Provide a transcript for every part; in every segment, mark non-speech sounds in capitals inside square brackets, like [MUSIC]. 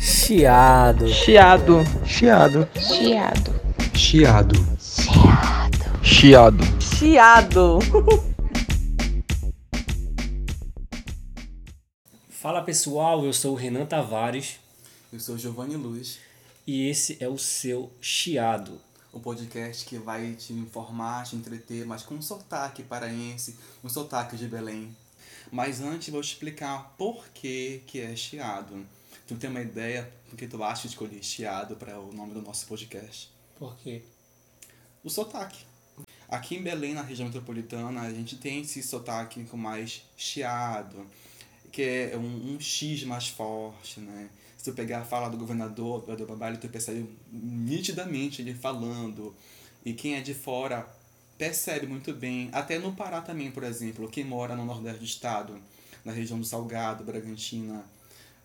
Chiado. Chiado. Chiado. Chiado. Chiado. Chiado. Chiado. Fala pessoal, eu sou o Renan Tavares Eu sou Giovanni Luz, e esse é o seu Chiado. o podcast que vai te informar, te entreter, mas com um sotaque paraense, um sotaque de Belém. Mas antes vou te explicar por que, que é chiado. Tu tem uma ideia do que tu acha de escolher chiado para o nome do nosso podcast? Por quê? O sotaque. Aqui em Belém, na região metropolitana, a gente tem esse sotaque com mais chiado, que é um, um X mais forte, né? Se tu pegar a fala do governador do Babalho, tu percebe nitidamente ele falando. E quem é de fora percebe muito bem. Até no Pará também, por exemplo, quem mora no nordeste do estado, na região do Salgado, Bragantina,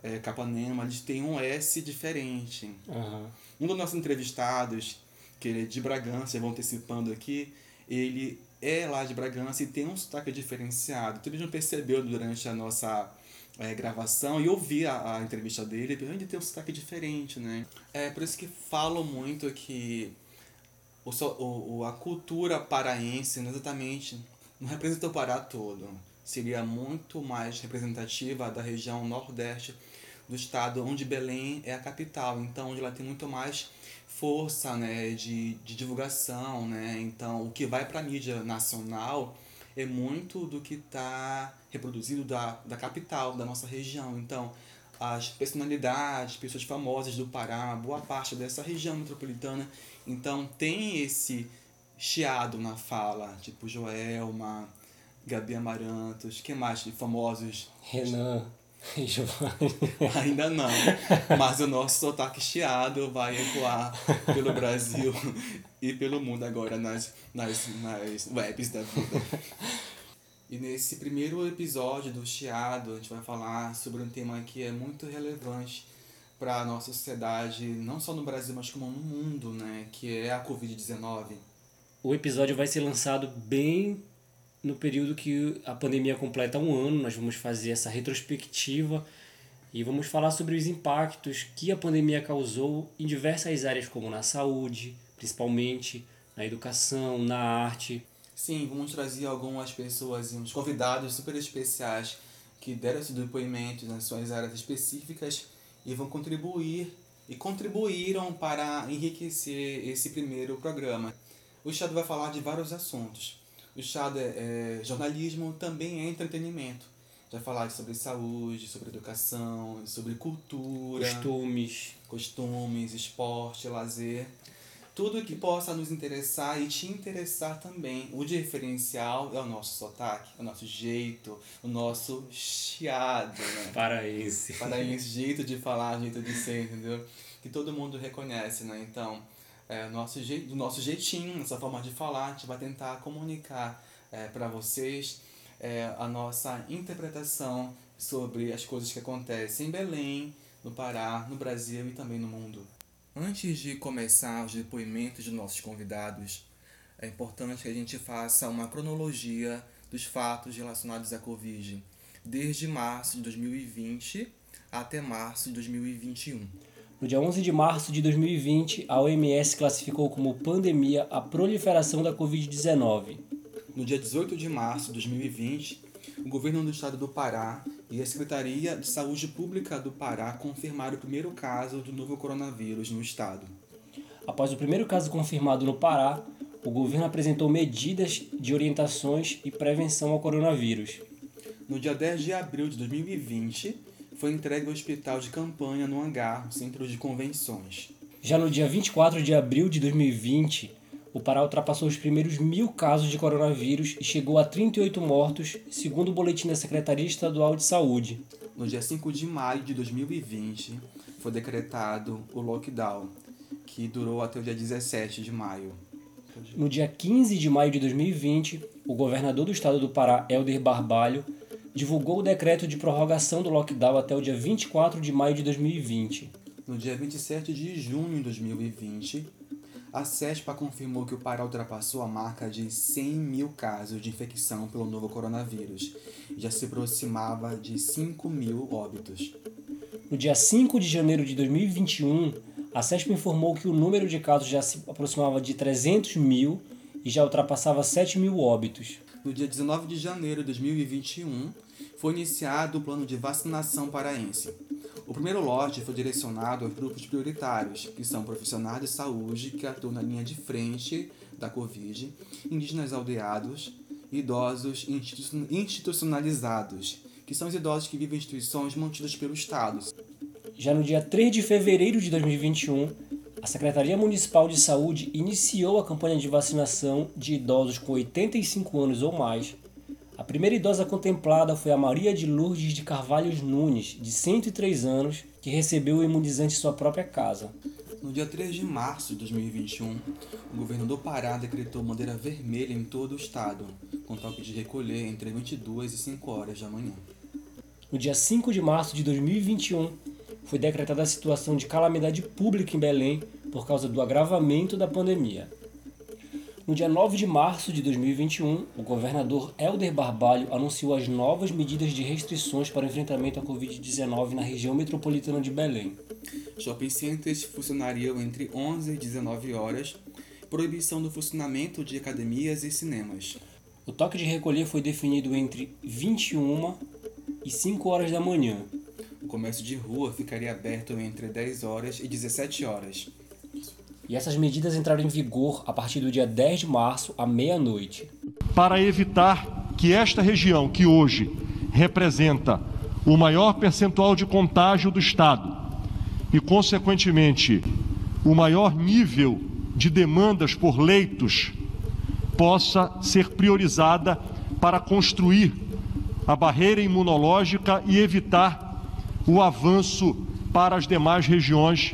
é, Capanema, eles têm um S diferente. Aham. Um dos nossos entrevistados, que ele é de Bragança, eu vou antecipando aqui, ele é lá de Bragança e tem um sotaque diferenciado. Tu mesmo percebeu durante a nossa é, gravação e ouvi a, a entrevista dele, ele tem um sotaque diferente, né? É por isso que falo muito que o, o, o- a cultura paraense não exatamente não representa o Pará todo. Seria muito mais representativa da região nordeste do estado, onde Belém é a capital, então onde ela tem muito mais força né, de, de divulgação. Né? Então, o que vai para a mídia nacional é muito do que está reproduzido da, da capital, da nossa região. Então, as personalidades, pessoas famosas do Pará, boa parte dessa região metropolitana, então tem esse chiado na fala, tipo Joelma, Gabi Amarantos, que mais de famosos Renan e Giovanni. Ainda não, mas o nosso sotaque chiado vai ecoar pelo Brasil [LAUGHS] e pelo mundo agora nas, nas, nas webs da vida. E nesse primeiro episódio do Chiado, a gente vai falar sobre um tema que é muito relevante para a nossa sociedade, não só no Brasil, mas como no mundo, né? Que é a Covid-19. O episódio vai ser lançado bem no período que a pandemia completa um ano. Nós vamos fazer essa retrospectiva e vamos falar sobre os impactos que a pandemia causou em diversas áreas, como na saúde, principalmente, na educação, na arte. Sim, vamos trazer algumas pessoas e uns convidados super especiais que deram esse depoimento nas suas áreas específicas e vão contribuir e contribuíram para enriquecer esse primeiro programa. O Chado vai falar de vários assuntos. O Chado é, é jornalismo, também é entretenimento. Vai falar sobre saúde, sobre educação, sobre cultura Costumes. costumes, esporte, lazer, tudo que possa nos interessar e te interessar também. O diferencial é o nosso sotaque, é o nosso jeito, o nosso chiado, né? Para esse. Para esse jeito de falar, jeito de ser, entendeu? Que todo mundo reconhece, né? Então, é, nosso do nosso jeitinho, nossa forma de falar, a gente vai tentar comunicar é, para vocês é, a nossa interpretação sobre as coisas que acontecem em Belém, no Pará, no Brasil e também no mundo. Antes de começar os depoimentos de nossos convidados, é importante que a gente faça uma cronologia dos fatos relacionados à Covid, desde março de 2020 até março de 2021. No dia 11 de março de 2020, a OMS classificou como pandemia a proliferação da Covid-19. No dia 18 de março de 2020, o governo do estado do Pará e a Secretaria de Saúde Pública do Pará confirmaram o primeiro caso do novo coronavírus no estado. Após o primeiro caso confirmado no Pará, o governo apresentou medidas de orientações e prevenção ao coronavírus. No dia 10 de abril de 2020, foi entregue ao hospital de campanha no Hangar, Centro de Convenções. Já no dia 24 de abril de 2020, o Pará ultrapassou os primeiros mil casos de coronavírus e chegou a 38 mortos, segundo o boletim da Secretaria Estadual de Saúde. No dia 5 de maio de 2020, foi decretado o lockdown, que durou até o dia 17 de maio. No dia 15 de maio de 2020, o governador do estado do Pará, Helder Barbalho, divulgou o decreto de prorrogação do lockdown até o dia 24 de maio de 2020. No dia 27 de junho de 2020, a CESPA confirmou que o Pará ultrapassou a marca de 100 mil casos de infecção pelo novo coronavírus e já se aproximava de 5 mil óbitos. No dia 5 de janeiro de 2021, a CESP informou que o número de casos já se aproximava de 300 mil e já ultrapassava 7 mil óbitos. No dia 19 de janeiro de 2021, foi iniciado o plano de vacinação paraense. O primeiro lote foi direcionado aos grupos prioritários, que são profissionais de saúde que atuam na linha de frente da Covid, indígenas aldeados, idosos institucionalizados, que são os idosos que vivem em instituições mantidas pelo Estado. Já no dia 3 de fevereiro de 2021, a Secretaria Municipal de Saúde iniciou a campanha de vacinação de idosos com 85 anos ou mais. A primeira idosa contemplada foi a Maria de Lourdes de Carvalhos Nunes, de 103 anos, que recebeu o imunizante em sua própria casa. No dia 3 de março de 2021, o governo do Pará decretou bandeira vermelha em todo o estado, com toque de recolher entre 22 e 5 horas da manhã. No dia 5 de março de 2021, foi decretada a situação de calamidade pública em Belém por causa do agravamento da pandemia. No dia 9 de março de 2021, o governador Helder Barbalho anunciou as novas medidas de restrições para o enfrentamento à Covid-19 na região metropolitana de Belém. Shopping centers funcionariam entre 11 e 19 horas, proibição do funcionamento de academias e cinemas. O toque de recolher foi definido entre 21 e 5 horas da manhã. O comércio de rua ficaria aberto entre 10 horas e 17 horas. E essas medidas entraram em vigor a partir do dia 10 de março, à meia-noite. Para evitar que esta região, que hoje representa o maior percentual de contágio do Estado e, consequentemente, o maior nível de demandas por leitos, possa ser priorizada para construir a barreira imunológica e evitar o avanço para as demais regiões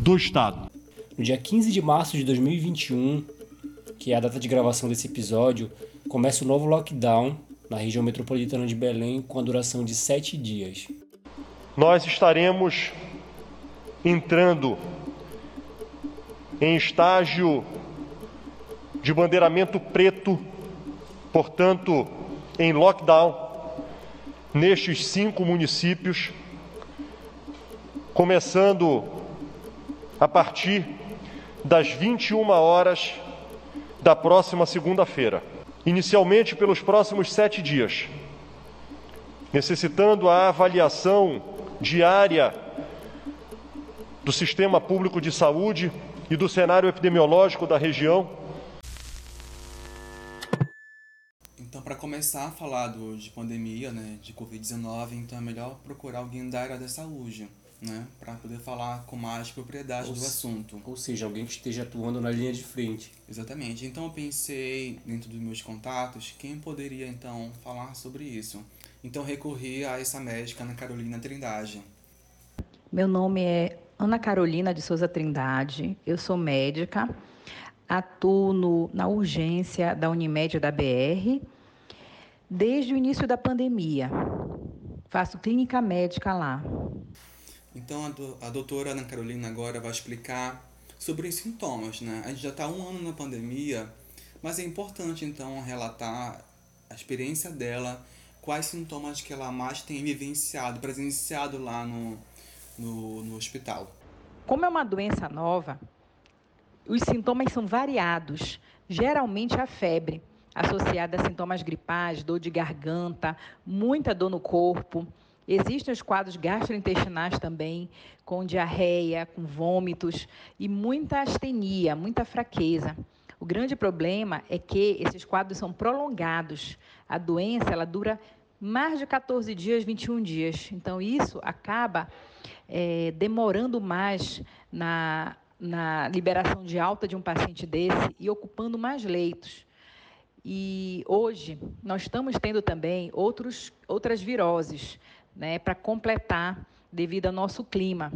do Estado. No dia 15 de março de 2021, que é a data de gravação desse episódio, começa o novo lockdown na região metropolitana de Belém com a duração de sete dias. Nós estaremos entrando em estágio de bandeiramento preto, portanto, em lockdown nestes cinco municípios, começando a partir das 21 horas da próxima segunda-feira, inicialmente pelos próximos sete dias, necessitando a avaliação diária do sistema público de saúde e do cenário epidemiológico da região. Para começar a falar do, de pandemia, né, de Covid-19, então é melhor procurar alguém da área da saúde né, para poder falar com mais propriedade ou do assunto. Ou seja, alguém que esteja atuando na linha de frente. Exatamente. Então eu pensei dentro dos meus contatos quem poderia então falar sobre isso. Então recorri a essa médica Ana Carolina Trindade. Meu nome é Ana Carolina de Souza Trindade. Eu sou médica, atuo no, na urgência da Unimed da BR desde o início da pandemia. Faço clínica médica lá. Então a, do, a doutora Ana Carolina agora vai explicar sobre os sintomas, né? A gente já está um ano na pandemia, mas é importante então relatar a experiência dela, quais sintomas que ela mais tem vivenciado, presenciado lá no, no, no hospital. Como é uma doença nova, os sintomas são variados. Geralmente a febre, associada a sintomas gripais, dor de garganta, muita dor no corpo, Existem os quadros gastrointestinais também, com diarreia, com vômitos e muita astenia, muita fraqueza. O grande problema é que esses quadros são prolongados. A doença ela dura mais de 14 dias, 21 dias. Então, isso acaba é, demorando mais na, na liberação de alta de um paciente desse e ocupando mais leitos. E hoje nós estamos tendo também outros, outras viroses, né, para completar devido ao nosso clima.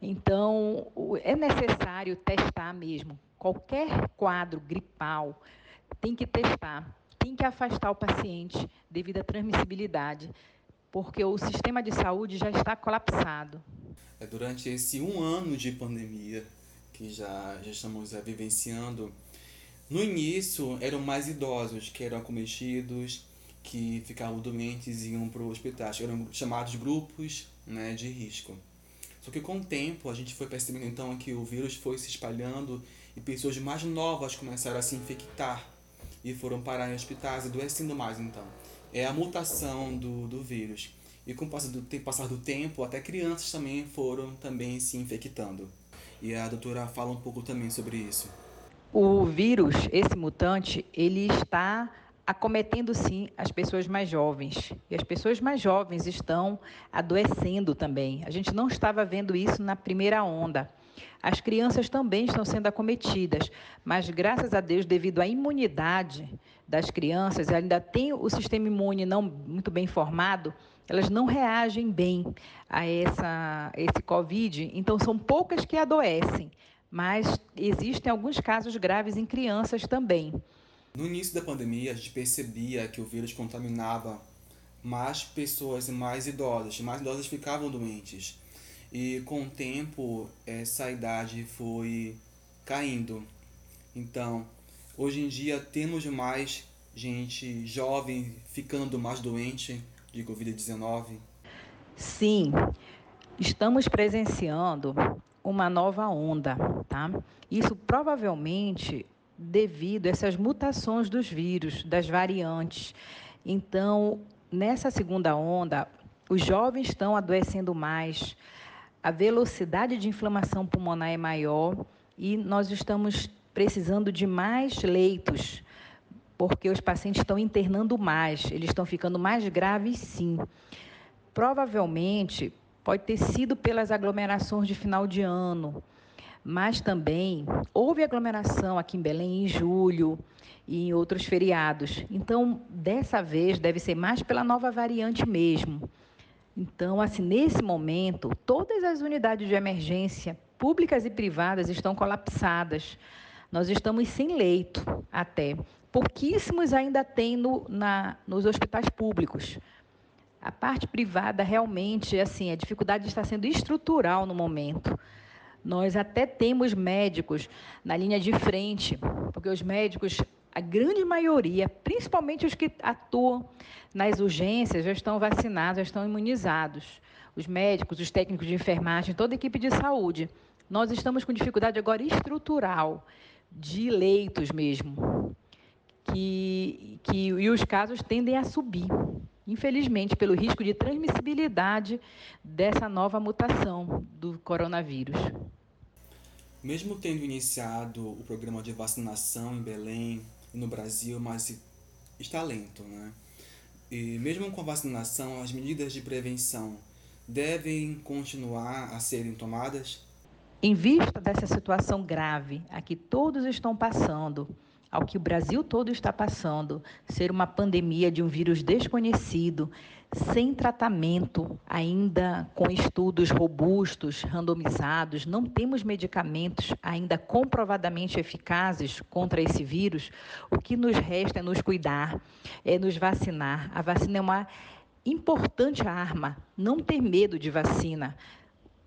Então, é necessário testar mesmo. Qualquer quadro gripal tem que testar, tem que afastar o paciente devido à transmissibilidade, porque o sistema de saúde já está colapsado. É durante esse um ano de pandemia que já, já estamos é, vivenciando, no início eram mais idosos que eram acometidos, que ficavam doentes e iam para o hospital. Eram chamados grupos né, de risco. Só que com o tempo a gente foi percebendo então que o vírus foi se espalhando e pessoas mais novas começaram a se infectar e foram parar em hospitais, adoecendo mais então. É a mutação do, do vírus. E com o passar do, passar do tempo, até crianças também foram também se infectando. E a doutora fala um pouco também sobre isso. O vírus, esse mutante, ele está acometendo sim as pessoas mais jovens. E as pessoas mais jovens estão adoecendo também. A gente não estava vendo isso na primeira onda. As crianças também estão sendo acometidas, mas graças a Deus, devido à imunidade das crianças, ainda tem o sistema imune não muito bem formado, elas não reagem bem a essa, esse Covid, então são poucas que adoecem, mas existem alguns casos graves em crianças também. No início da pandemia, a gente percebia que o vírus contaminava mais pessoas mais idosas, mais idosas ficavam doentes. E com o tempo, essa idade foi caindo. Então, hoje em dia, temos mais gente jovem ficando mais doente de Covid-19? Sim, estamos presenciando uma nova onda, tá? Isso provavelmente devido a essas mutações dos vírus, das variantes. Então, nessa segunda onda, os jovens estão adoecendo mais, a velocidade de inflamação pulmonar é maior e nós estamos precisando de mais leitos, porque os pacientes estão internando mais, eles estão ficando mais graves, sim. Provavelmente pode ter sido pelas aglomerações de final de ano, mas também houve aglomeração aqui em Belém em julho e em outros feriados. Então, dessa vez, deve ser mais pela nova variante mesmo. Então, assim, nesse momento, todas as unidades de emergência, públicas e privadas, estão colapsadas. Nós estamos sem leito até. Pouquíssimos ainda tem no, na, nos hospitais públicos. A parte privada realmente, assim, a dificuldade está sendo estrutural no momento. Nós até temos médicos na linha de frente, porque os médicos, a grande maioria, principalmente os que atuam nas urgências, já estão vacinados, já estão imunizados. Os médicos, os técnicos de enfermagem, toda a equipe de saúde. Nós estamos com dificuldade agora estrutural, de leitos mesmo, que, que, e os casos tendem a subir infelizmente, pelo risco de transmissibilidade dessa nova mutação do coronavírus. Mesmo tendo iniciado o programa de vacinação em Belém e no Brasil, mas está lento, né? E mesmo com a vacinação, as medidas de prevenção devem continuar a serem tomadas? Em vista dessa situação grave a que todos estão passando, ao que o Brasil todo está passando, ser uma pandemia de um vírus desconhecido, sem tratamento, ainda com estudos robustos, randomizados, não temos medicamentos ainda comprovadamente eficazes contra esse vírus, o que nos resta é nos cuidar, é nos vacinar. A vacina é uma importante arma, não ter medo de vacina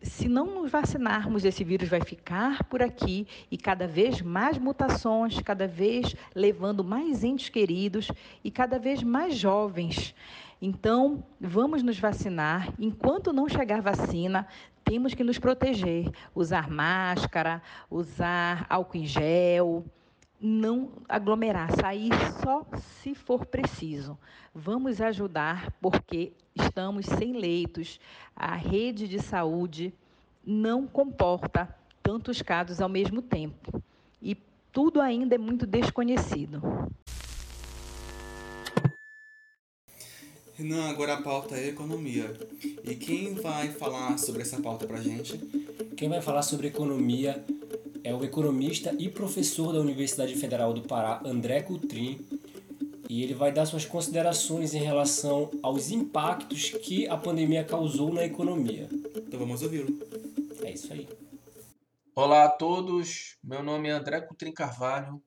se não nos vacinarmos, esse vírus vai ficar por aqui e cada vez mais mutações, cada vez levando mais entes queridos e cada vez mais jovens. Então, vamos nos vacinar. Enquanto não chegar vacina, temos que nos proteger, usar máscara, usar álcool em gel, não aglomerar, sair só se for preciso. Vamos ajudar porque estamos sem leitos. A rede de saúde não comporta tantos casos ao mesmo tempo. E tudo ainda é muito desconhecido. Renan, agora a pauta é economia. E quem vai falar sobre essa pauta pra gente? Quem vai falar sobre economia é o economista e professor da Universidade Federal do Pará, André Coutrin, e ele vai dar suas considerações em relação aos impactos que a pandemia causou na economia. Então vamos ouvi-lo. É isso aí. Olá a todos, meu nome é André Coutrin Carvalho,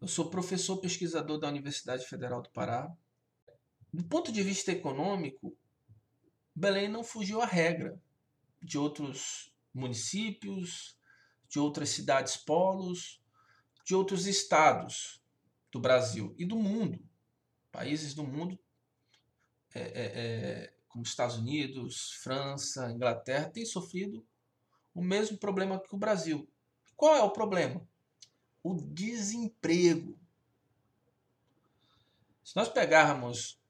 eu sou professor pesquisador da Universidade Federal do Pará. Do ponto de vista econômico, Belém não fugiu à regra de outros municípios, de outras cidades polos, de outros estados do Brasil e do mundo. Países do mundo é, é, é, como Estados Unidos, França, Inglaterra, têm sofrido o mesmo problema que o Brasil. Qual é o problema? O desemprego. Se nós pegarmos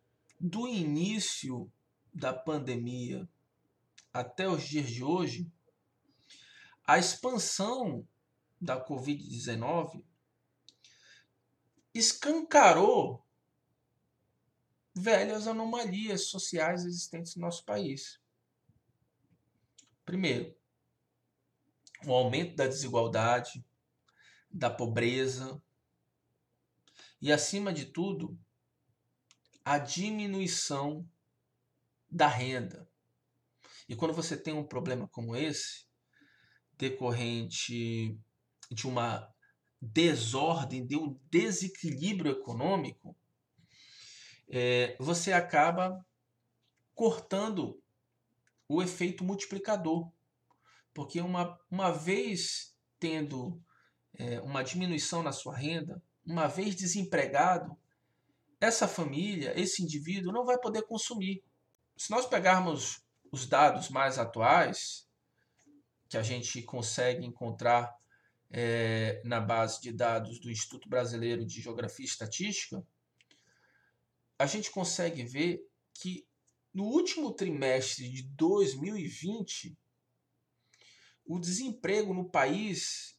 do início da pandemia até os dias de hoje, a expansão da Covid-19 escancarou velhas anomalias sociais existentes no nosso país. Primeiro, o aumento da desigualdade, da pobreza e, acima de tudo, a diminuição da renda. E quando você tem um problema como esse, decorrente de uma desordem, de um desequilíbrio econômico, é, você acaba cortando o efeito multiplicador. Porque uma, uma vez tendo é, uma diminuição na sua renda, uma vez desempregado, essa família, esse indivíduo não vai poder consumir. Se nós pegarmos os dados mais atuais, que a gente consegue encontrar é, na base de dados do Instituto Brasileiro de Geografia e Estatística, a gente consegue ver que no último trimestre de 2020, o desemprego no país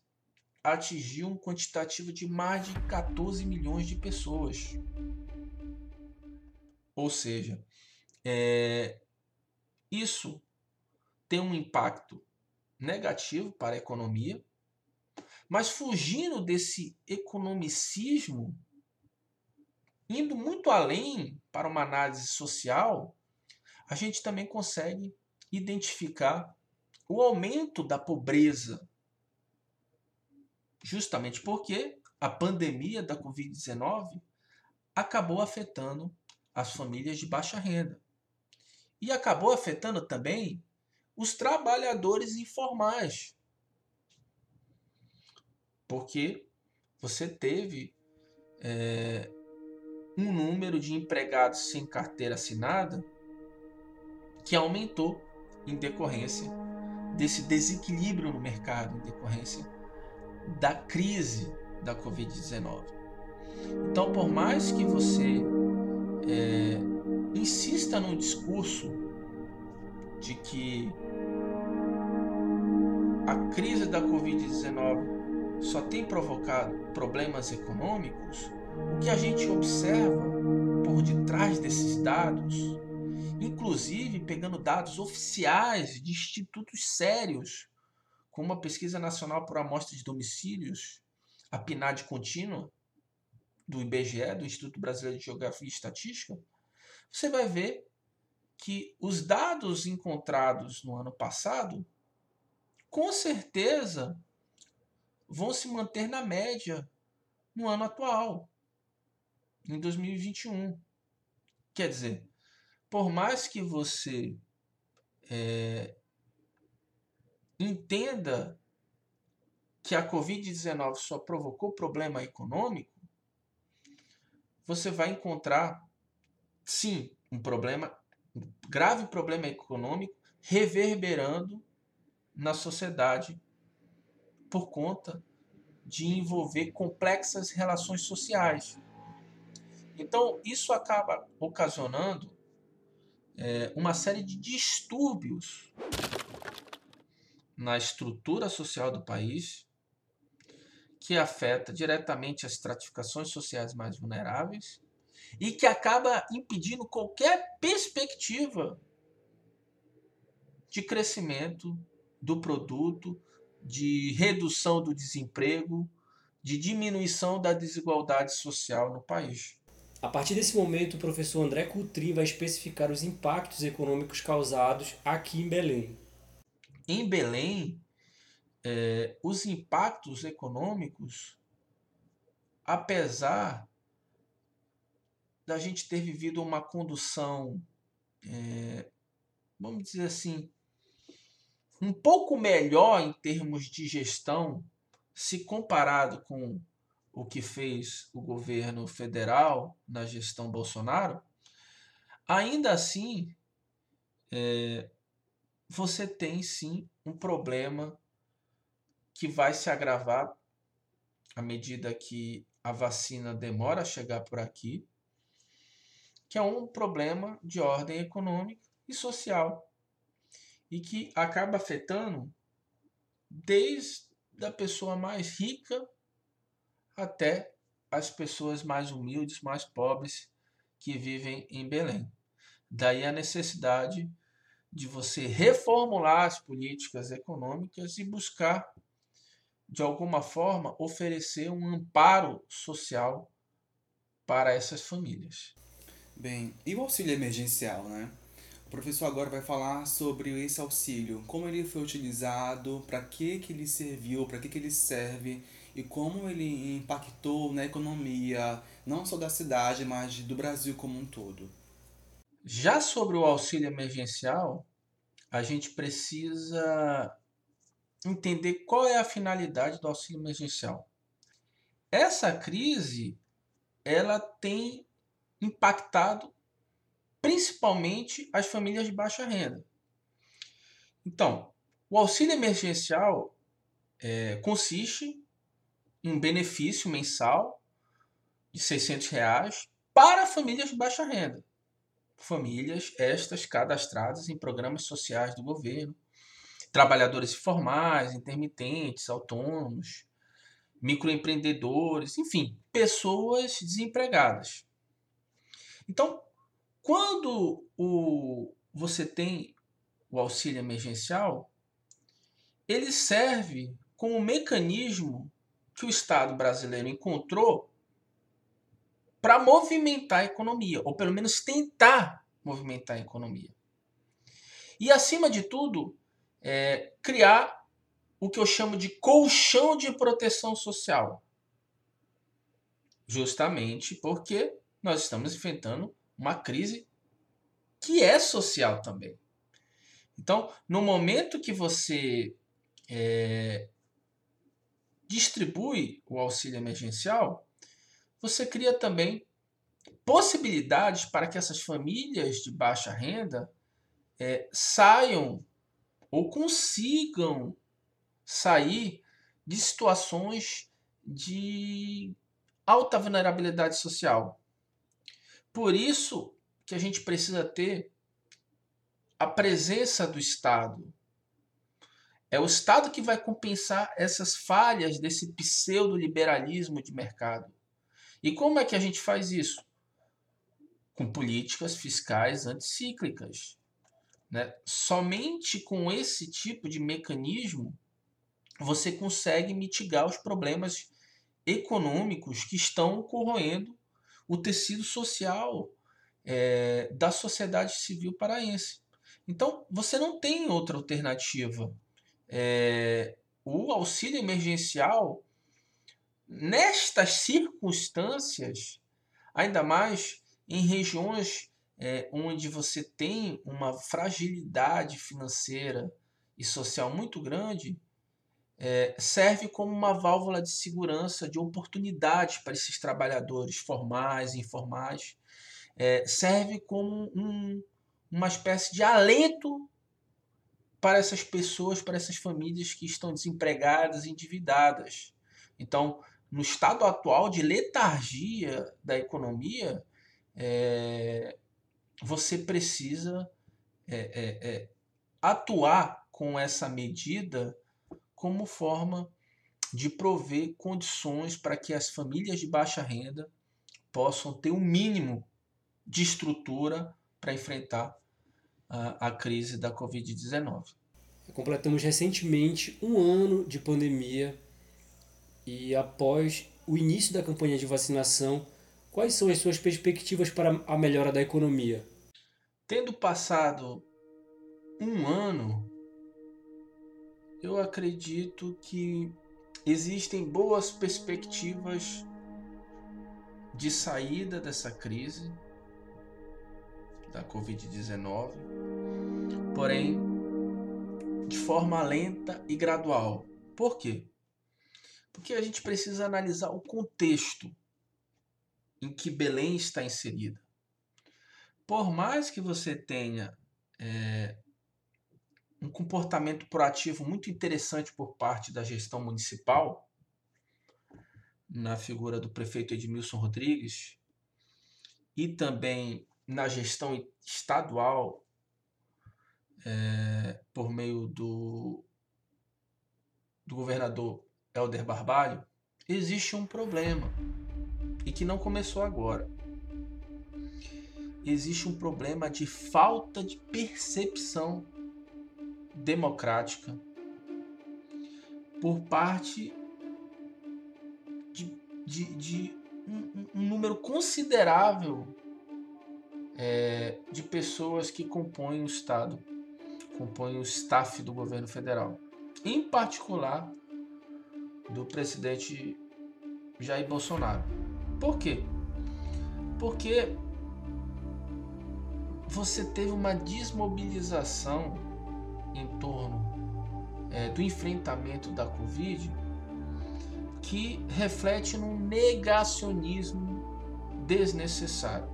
atingiu um quantitativo de mais de 14 milhões de pessoas. Ou seja, é, isso tem um impacto negativo para a economia, mas fugindo desse economicismo, indo muito além para uma análise social, a gente também consegue identificar o aumento da pobreza. Justamente porque a pandemia da Covid-19 acabou afetando as famílias de baixa renda. E acabou afetando também os trabalhadores informais. Porque você teve é, um número de empregados sem carteira assinada que aumentou em decorrência desse desequilíbrio no mercado, em decorrência da crise da Covid-19. Então, por mais que você é, insista num discurso de que a crise da Covid-19 só tem provocado problemas econômicos, o que a gente observa por detrás desses dados, inclusive pegando dados oficiais de institutos sérios, como a Pesquisa Nacional por Amostra de Domicílios, a PNAD contínua, do IBGE, do Instituto Brasileiro de Geografia e Estatística, você vai ver que os dados encontrados no ano passado, com certeza, vão se manter na média no ano atual, em 2021. Quer dizer, por mais que você é, entenda que a Covid-19 só provocou problema econômico, você vai encontrar, sim, um problema, grave problema econômico reverberando na sociedade por conta de envolver complexas relações sociais. Então, isso acaba ocasionando é, uma série de distúrbios na estrutura social do país, que afeta diretamente as estratificações sociais mais vulneráveis e que acaba impedindo qualquer perspectiva de crescimento do produto, de redução do desemprego, de diminuição da desigualdade social no país. A partir desse momento, o professor André Coutrin vai especificar os impactos econômicos causados aqui em Belém. Em Belém, é, os impactos econômicos, apesar da gente ter vivido uma condução, é, vamos dizer assim, um pouco melhor em termos de gestão, se comparado com o que fez o governo federal na gestão Bolsonaro, ainda assim é, você tem sim um problema que vai se agravar à medida que a vacina demora a chegar por aqui, que é um problema de ordem econômica e social e que acaba afetando desde a pessoa mais rica até as pessoas mais humildes, mais pobres que vivem em Belém. Daí a necessidade de você reformular as políticas econômicas e buscar, de alguma forma, oferecer um amparo social para essas famílias. Bem, e o auxílio emergencial, né? O professor agora vai falar sobre esse auxílio, como ele foi utilizado, para que, que ele serviu, para que, que ele serve e como ele impactou na economia, não só da cidade, mas do Brasil como um todo. Já sobre o auxílio emergencial, a gente precisa entender qual é a finalidade do auxílio emergencial. Essa crise ela tem impactado principalmente as famílias de baixa renda. Então, o auxílio emergencial é, consiste em um benefício mensal de 600 reais para famílias de baixa renda famílias estas cadastradas em programas sociais do governo, trabalhadores informais, intermitentes, autônomos, microempreendedores, enfim, pessoas desempregadas. Então, quando o, você tem o auxílio emergencial, ele serve como mecanismo que o Estado brasileiro encontrou para movimentar a economia, ou pelo menos tentar movimentar a economia. E, acima de tudo, é, criar o que eu chamo de colchão de proteção social. Justamente porque nós estamos enfrentando uma crise que é social também. Então, no momento que você é, distribui o auxílio emergencial, você cria também possibilidades para que essas famílias de baixa renda é, saiam ou consigam sair de situações de alta vulnerabilidade social. Por isso que a gente precisa ter a presença do Estado. É o Estado que vai compensar essas falhas desse pseudo-liberalismo de mercado. E como é que a gente faz isso? Com políticas fiscais anticíclicas. Né? Somente com esse tipo de mecanismo você consegue mitigar os problemas econômicos que estão corroendo o tecido social é, da sociedade civil paraense. Então, você não tem outra alternativa. É, o auxílio emergencial Nestas circunstâncias, ainda mais em regiões é, onde você tem uma fragilidade financeira e social muito grande, é, serve como uma válvula de segurança, de oportunidade para esses trabalhadores formais e informais, é, serve como um, uma espécie de alento para essas pessoas, para essas famílias que estão desempregadas, endividadas. Então, no estado atual de letargia da economia, é, você precisa é, é, é, atuar com essa medida como forma de prover condições para que as famílias de baixa renda possam ter o um mínimo de estrutura para enfrentar a, a crise da Covid-19. Completamos recentemente um ano de pandemia e após o início da campanha de vacinação, quais são as suas perspectivas para a melhora da economia? Tendo passado um ano, eu acredito que existem boas perspectivas de saída dessa crise da Covid-19, porém de forma lenta e gradual. Por quê? Porque a gente precisa analisar o contexto em que Belém está inserida. Por mais que você tenha é, um comportamento proativo muito interessante por parte da gestão municipal, na figura do prefeito Edmilson Rodrigues, e também na gestão estadual, é, por meio do, do governador Helder Barbalho, existe um problema e que não começou agora. Existe um problema de falta de percepção democrática por parte de, de, de um, um, número considerável é, de pessoas que compõem o Estado, compõem o staff do governo federal, em particular do presidente Jair Bolsonaro. Por quê? Porque você teve uma desmobilização em torno é, do enfrentamento da Covid que reflete num negacionismo desnecessário.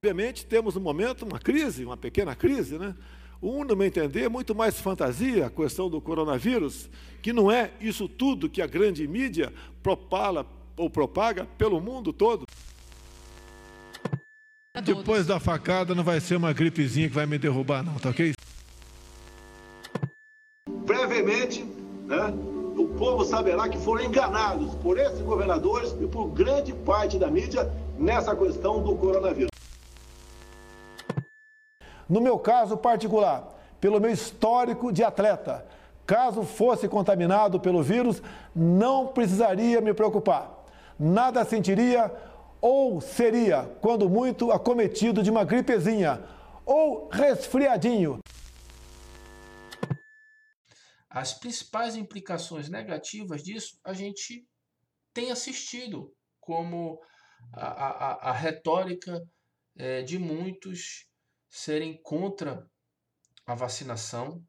Obviamente temos no momento uma crise, uma pequena crise, né? Um, no meu entender, é muito mais fantasia a questão do coronavírus, que não é isso tudo que a grande mídia propala ou propaga pelo mundo todo. Depois da facada não vai ser uma gripezinha que vai me derrubar, não, tá ok? Brevemente, né, o povo saberá que foram enganados por esses governadores e por grande parte da mídia nessa questão do coronavírus. No meu caso particular, pelo meu histórico de atleta, caso fosse contaminado pelo vírus, não precisaria me preocupar. Nada sentiria ou seria, quando muito, acometido de uma gripezinha ou resfriadinho. As principais implicações negativas disso a gente tem assistido, como a, a, a retórica é, de muitos serem contra a vacinação,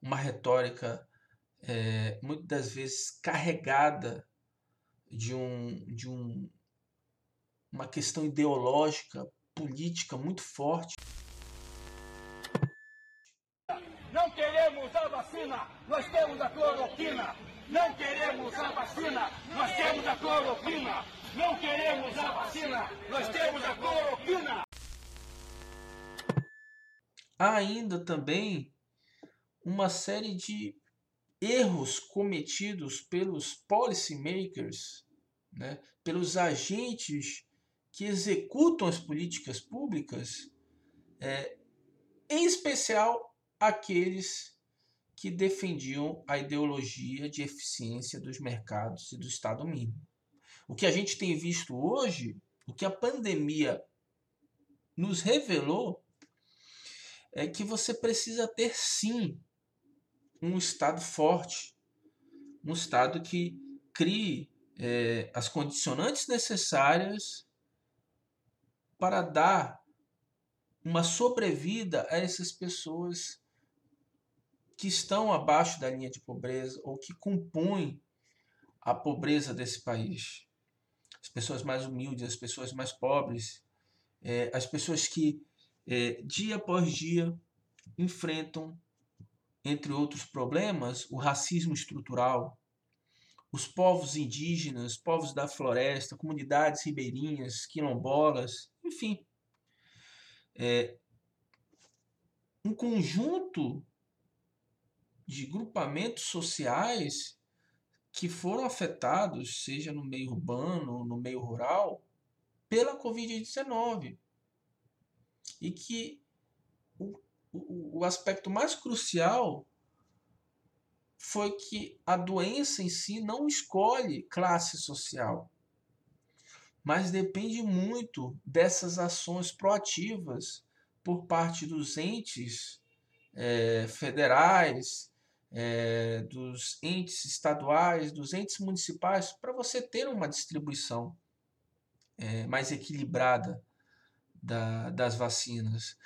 uma retórica é, muitas das vezes carregada de um, de um uma questão ideológica, política muito forte. Não queremos a vacina, nós temos a cloroquina. Não queremos a vacina, nós temos a cloroquina. Não queremos a vacina, nós temos a cloroquina. Há ainda também uma série de erros cometidos pelos policymakers, né, pelos agentes que executam as políticas públicas, é, em especial aqueles que defendiam a ideologia de eficiência dos mercados e do Estado mínimo. O que a gente tem visto hoje, o que a pandemia nos revelou, é que você precisa ter sim um Estado forte, um Estado que crie é, as condicionantes necessárias para dar uma sobrevida a essas pessoas que estão abaixo da linha de pobreza ou que compõem a pobreza desse país. As pessoas mais humildes, as pessoas mais pobres, é, as pessoas que é, dia após dia enfrentam, entre outros problemas, o racismo estrutural, os povos indígenas, povos da floresta, comunidades ribeirinhas, quilombolas, enfim. É, um conjunto de grupamentos sociais que foram afetados, seja no meio urbano no meio rural, pela Covid-19. E que o, o, o aspecto mais crucial foi que a doença em si não escolhe classe social, mas depende muito dessas ações proativas por parte dos entes é, federais, é, dos entes estaduais, dos entes municipais, para você ter uma distribuição é, mais equilibrada da, das vacinas.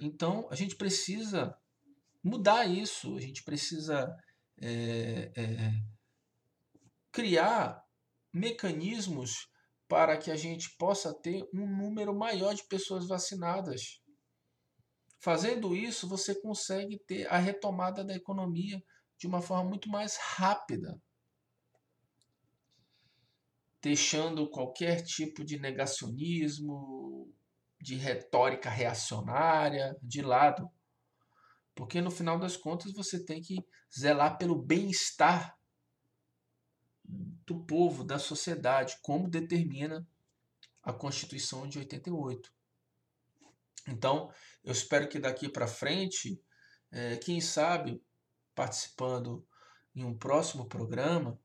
Então, a gente precisa mudar isso, a gente precisa é, é, criar mecanismos para que a gente possa ter um número maior de pessoas vacinadas. Fazendo isso, você consegue ter a retomada da economia de uma forma muito mais rápida, deixando qualquer tipo de negacionismo, de retórica reacionária de lado. Porque no final das contas você tem que zelar pelo bem-estar do povo, da sociedade, como determina a Constituição de 88. Então, eu espero que daqui para frente, é, quem sabe, participando em um próximo programa,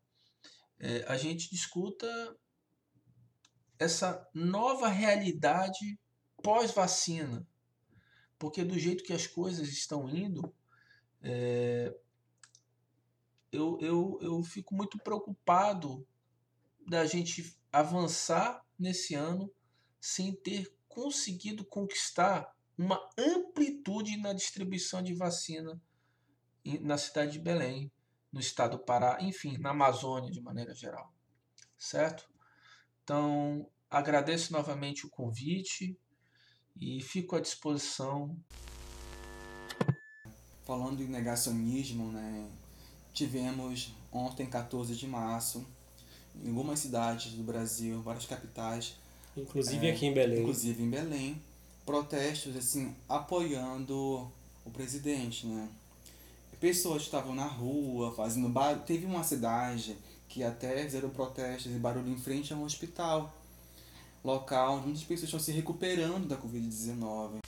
é, a gente discuta essa nova realidade pós-vacina. Porque do jeito que as coisas estão indo, é, eu, eu, eu fico muito preocupado da gente avançar nesse ano sem ter conseguido conquistar uma amplitude na distribuição de vacina na cidade de Belém, no estado do Pará, enfim, na Amazônia de maneira geral. Certo? Então, agradeço novamente o convite e fico à disposição. Falando em negacionismo, né, tivemos ontem, 14 de março, em algumas cidades do Brasil, várias capitais. Inclusive é, aqui em Belém. Inclusive em Belém, protestos assim apoiando o presidente, né? Pessoas estavam na rua fazendo barulho. Teve uma cidade que até fizeram protestos e barulho em frente a um hospital local onde muitas pessoas estão se recuperando da Covid-19.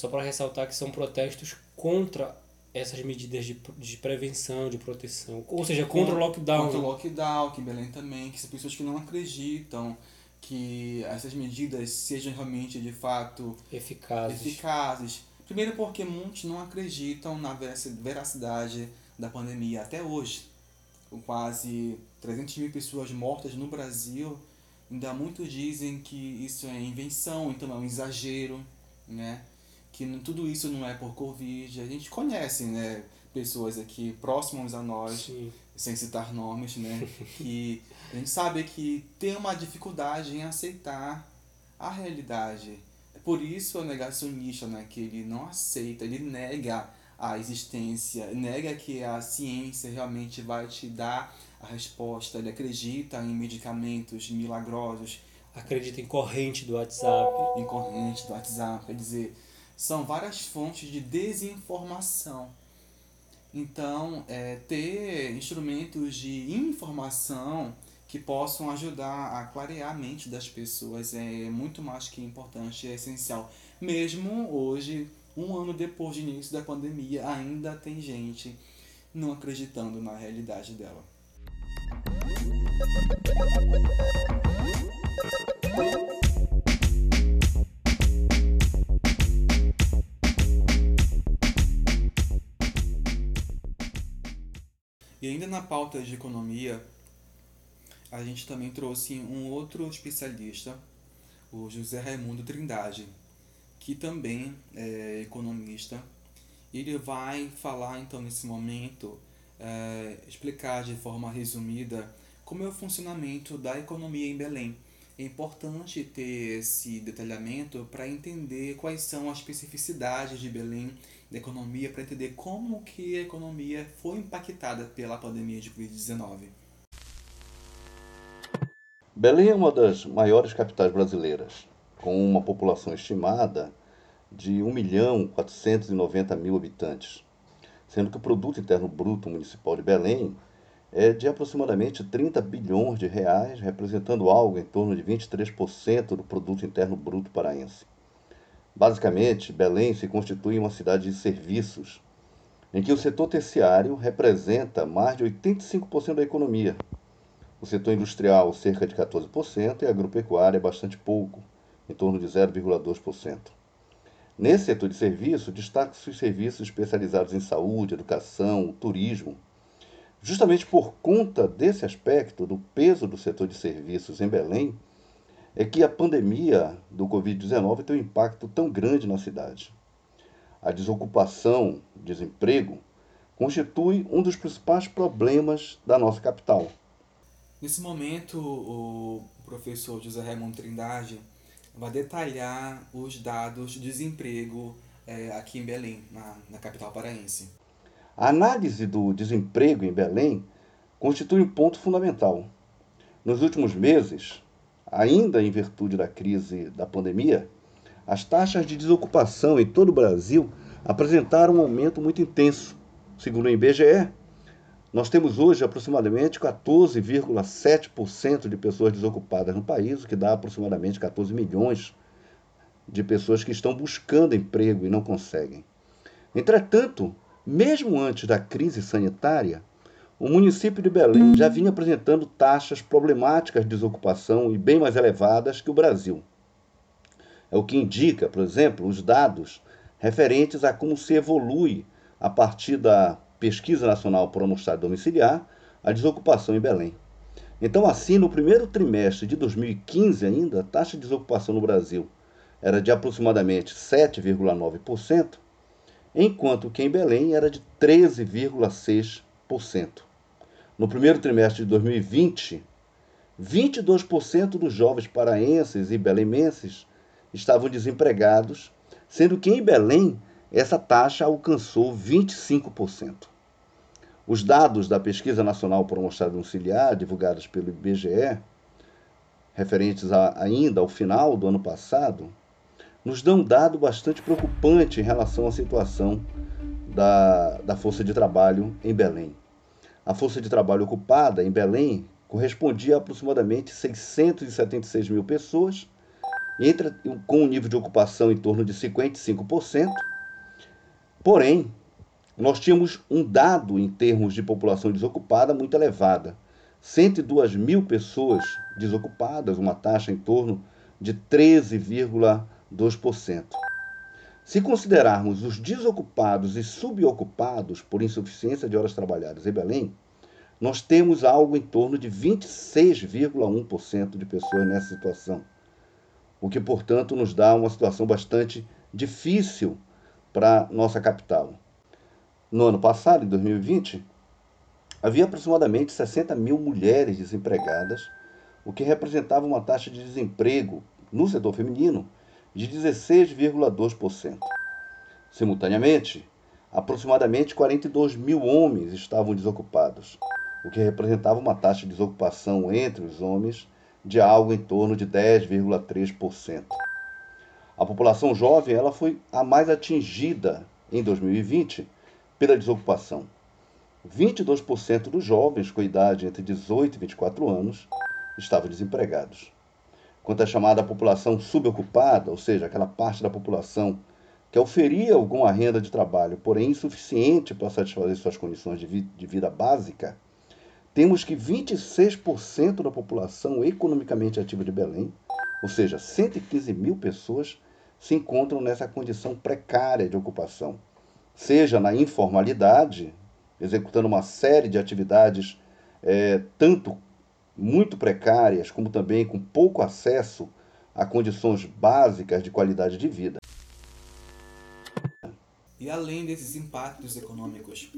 Só para ressaltar que são protestos contra essas medidas de, de prevenção, de proteção, ou seja, contra, o lockdown. Contra o lockdown, que Belém também, que são pessoas que não acreditam que essas medidas sejam realmente, de fato, eficazes. eficazes. Primeiro porque muitos não acreditam na veracidade da pandemia até hoje. Com quase 300 mil pessoas mortas no Brasil, ainda muitos dizem que isso é invenção, então é um exagero, né? Que tudo isso não é por Covid. A gente conhece, né, pessoas aqui próximas a nós, Sim. sem citar nomes, né, que a gente sabe que tem uma dificuldade em aceitar a realidade. Por isso é o negacionista, né, que ele não aceita, ele nega a existência, nega que a ciência realmente vai te dar a resposta. Ele acredita em medicamentos milagrosos. Acredita em corrente do WhatsApp. Em corrente do WhatsApp. Quer dizer, são várias fontes de desinformação. Então, é, ter instrumentos de informação que possam ajudar a clarear a mente das pessoas é muito mais que importante, é essencial. Mesmo hoje, um ano depois do início da pandemia, ainda tem gente não acreditando na realidade dela. E ainda na pauta de economia, a gente também trouxe um outro especialista, o José Raimundo Trindade, que também é economista. Ele vai falar então nesse momento, é, explicar de forma resumida como é o funcionamento da economia em Belém. É importante ter esse detalhamento para entender quais são as especificidades de Belém da economia para entender como que a economia foi impactada pela pandemia de Covid-19. Belém é uma das maiores capitais brasileiras, com uma população estimada de 1 milhão 490 mil habitantes, sendo que o produto interno bruto municipal de Belém é de aproximadamente 30 bilhões de reais, representando algo em torno de 23% do produto interno bruto paraense. Basicamente, Belém se constitui uma cidade de serviços, em que o setor terciário representa mais de 85% da economia. O setor industrial, cerca de 14%, e a agropecuária, bastante pouco, em torno de 0,2%. Nesse setor de serviço, destaca-se os serviços especializados em saúde, educação, turismo. Justamente por conta desse aspecto, do peso do setor de serviços em Belém, é que a pandemia do Covid-19 tem um impacto tão grande na cidade. A desocupação, desemprego, constitui um dos principais problemas da nossa capital. Nesse momento, o professor José Raimundo Trindade vai detalhar os dados de desemprego é, aqui em Belém, na, na capital paraense. A análise do desemprego em Belém constitui um ponto fundamental. Nos últimos meses, ainda em virtude da crise da pandemia, as taxas de desocupação em todo o Brasil apresentaram um aumento muito intenso. Segundo o IBGE, nós temos hoje aproximadamente 14,7% de pessoas desocupadas no país, o que dá aproximadamente 14 milhões de pessoas que estão buscando emprego e não conseguem. Entretanto, mesmo antes da crise sanitária, o município de Belém já vinha apresentando taxas problemáticas de desocupação e bem mais elevadas que o Brasil. É o que indica, por exemplo, os dados referentes a como se evolui a partir da Pesquisa Nacional por Amostragem Domiciliar a desocupação em Belém. Então, assim, no primeiro trimestre de 2015 ainda, a taxa de desocupação no Brasil era de aproximadamente 7,9%, enquanto que em Belém era de 13,6%. No primeiro trimestre de 2020, 22% dos jovens paraenses e belemenses estavam desempregados, sendo que em Belém essa taxa alcançou 25%. Os dados da Pesquisa Nacional por Amostragem Auxiliar, divulgados pelo IBGE, referentes a, ainda ao final do ano passado, nos dão um dado bastante preocupante em relação à situação da, da força de trabalho em Belém. A força de trabalho ocupada em Belém correspondia a aproximadamente 676 mil pessoas, entre, com um nível de ocupação em torno de 55%. Porém, nós tínhamos um dado em termos de população desocupada muito elevada. 102 mil pessoas desocupadas, uma taxa em torno de 13,2%. Se considerarmos os desocupados e subocupados por insuficiência de horas trabalhadas em Belém, nós temos algo em torno de 26,1% de pessoas nessa situação, o que, portanto, nos dá uma situação bastante difícil para nossa capital. No ano passado, em 2020, havia aproximadamente 60 mil mulheres desempregadas, o que representava uma taxa de desemprego no setor feminino de 16,2%. Simultaneamente, aproximadamente 42 mil homens estavam desocupados, o que representava uma taxa de desocupação entre os homens de algo em torno de 10,3%. A população jovem ela foi a mais atingida em 2020 pela desocupação. 22% dos jovens com idade entre 18 e 24 anos estavam desempregados quanto à chamada população subocupada, ou seja, aquela parte da população que oferia alguma renda de trabalho, porém insuficiente para satisfazer suas condições de, vi de vida básica, temos que 26% da população economicamente ativa de Belém, ou seja, 115 mil pessoas, se encontram nessa condição precária de ocupação, seja na informalidade, executando uma série de atividades é, tanto muito precárias, como também com pouco acesso a condições básicas de qualidade de vida. E além desses impactos econômicos,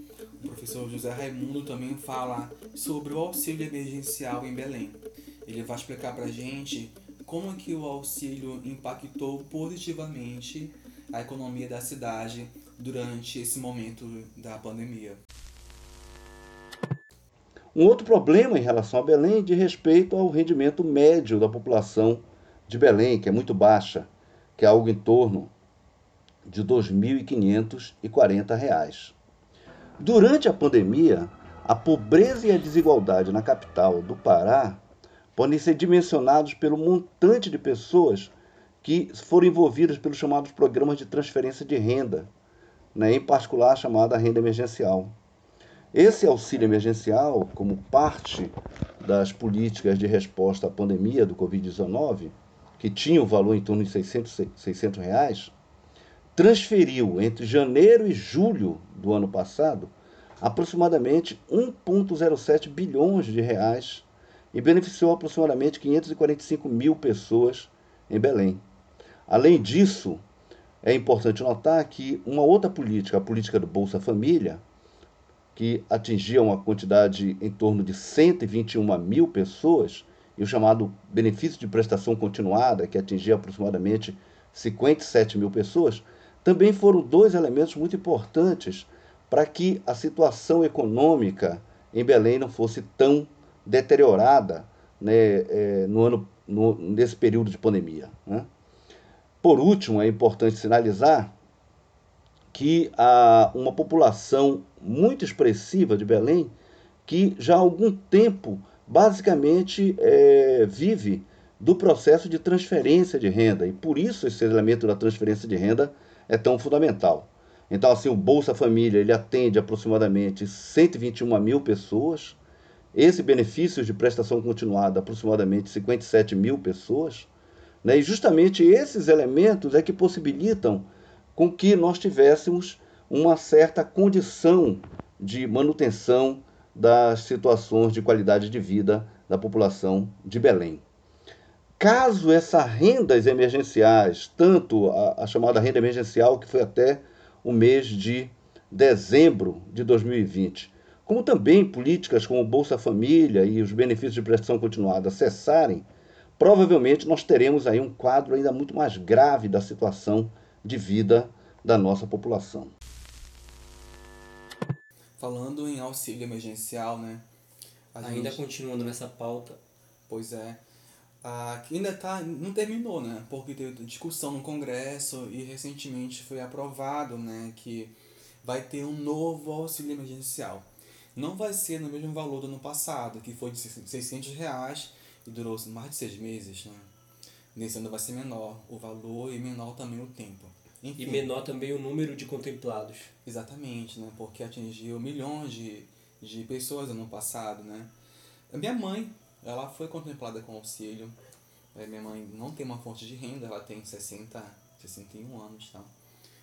o professor José Raimundo também fala sobre o auxílio emergencial em Belém. Ele vai explicar para a gente como que o auxílio impactou positivamente a economia da cidade durante esse momento da pandemia. Um outro problema em relação a Belém de respeito ao rendimento médio da população de Belém, que é muito baixa, que é algo em torno de R$ 2.540. Durante a pandemia, a pobreza e a desigualdade na capital do Pará podem ser dimensionados pelo montante de pessoas que foram envolvidas pelos chamados programas de transferência de renda, né, em particular a chamada renda emergencial. Esse auxílio emergencial, como parte das políticas de resposta à pandemia do Covid-19, que tinha o um valor em torno de 600, 600 reais, transferiu entre janeiro e julho do ano passado aproximadamente 1,07 bilhões de reais e beneficiou aproximadamente 545 mil pessoas em Belém. Além disso, é importante notar que uma outra política, a política do Bolsa Família, que atingia uma quantidade em torno de 121 mil pessoas, e o chamado benefício de prestação continuada, que atingia aproximadamente 57 mil pessoas, também foram dois elementos muito importantes para que a situação econômica em Belém não fosse tão deteriorada né, é, no ano, no, nesse período de pandemia. Né? Por último, é importante sinalizar que há uma população muito expressiva de Belém que já há algum tempo basicamente é, vive do processo de transferência de renda e por isso esse elemento da transferência de renda é tão fundamental. Então, assim, o Bolsa Família ele atende aproximadamente 121 mil pessoas, esse benefício de prestação continuada aproximadamente 57 mil pessoas, né? e justamente esses elementos é que possibilitam com que nós tivéssemos uma certa condição de manutenção das situações de qualidade de vida da população de Belém. Caso essas rendas emergenciais, tanto a, a, chamada renda emergencial, que foi até o mês de dezembro de 2020, como também políticas como Bolsa Família e os benefícios de prestação continuada cessarem, provavelmente nós teremos aí um quadro ainda muito mais grave da situação de vida da nossa população. Falando em auxílio emergencial, né? Ainda gente... continuando nessa pauta. Pois é. Ah, ainda tá, não terminou, né? Porque teve discussão no Congresso e recentemente foi aprovado, né, que vai ter um novo auxílio emergencial. Não vai ser no mesmo valor do ano passado, que foi de 600 reais e durou mais de seis meses, né? Nesse ano vai ser menor o valor e menor também o tempo. Enfim, e menor também o número de contemplados. Exatamente, né? Porque atingiu milhões de, de pessoas ano passado, né? A minha mãe, ela foi contemplada com auxílio. É, minha mãe não tem uma fonte de renda, ela tem 60, 61 anos, tá?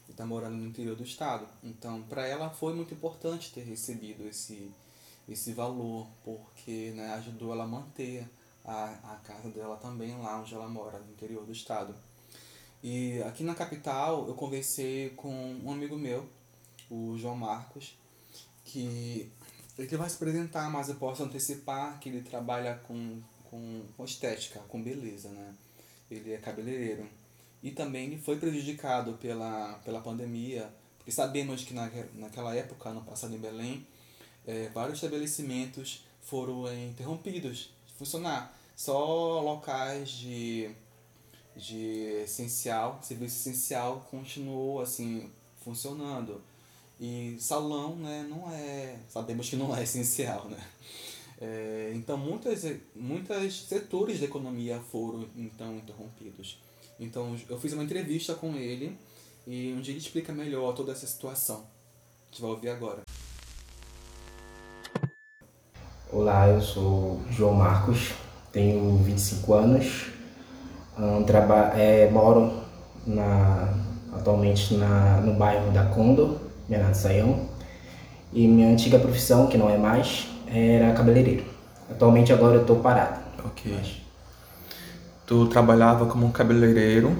E tá morando no interior do estado. Então, para ela foi muito importante ter recebido esse esse valor, porque né, ajudou ela a manter a, a casa dela também lá onde ela mora, no interior do estado. E aqui na capital eu conversei com um amigo meu, o João Marcos, que ele vai se apresentar, mas eu posso antecipar que ele trabalha com, com, com estética, com beleza, né? Ele é cabeleireiro. E também ele foi prejudicado pela, pela pandemia, porque sabemos que na, naquela época, no passado em Belém, é, vários estabelecimentos foram interrompidos funcionar. Só locais de de essencial, serviço essencial continuou assim funcionando. E salão, né, não é, sabemos que não é [LAUGHS] essencial, né? É, então muitas muitos setores da economia foram então interrompidos. Então eu fiz uma entrevista com ele e onde ele explica melhor toda essa situação. A gente vai ouvir agora. Olá, eu sou João Marcos, tenho 25 anos, um, traba é, moro na, atualmente na, no bairro da Condo, Bernardo Saião. E minha antiga profissão, que não é mais, era cabeleireiro. Atualmente agora eu estou parado. Ok. Mas... Tu trabalhava como cabeleireiro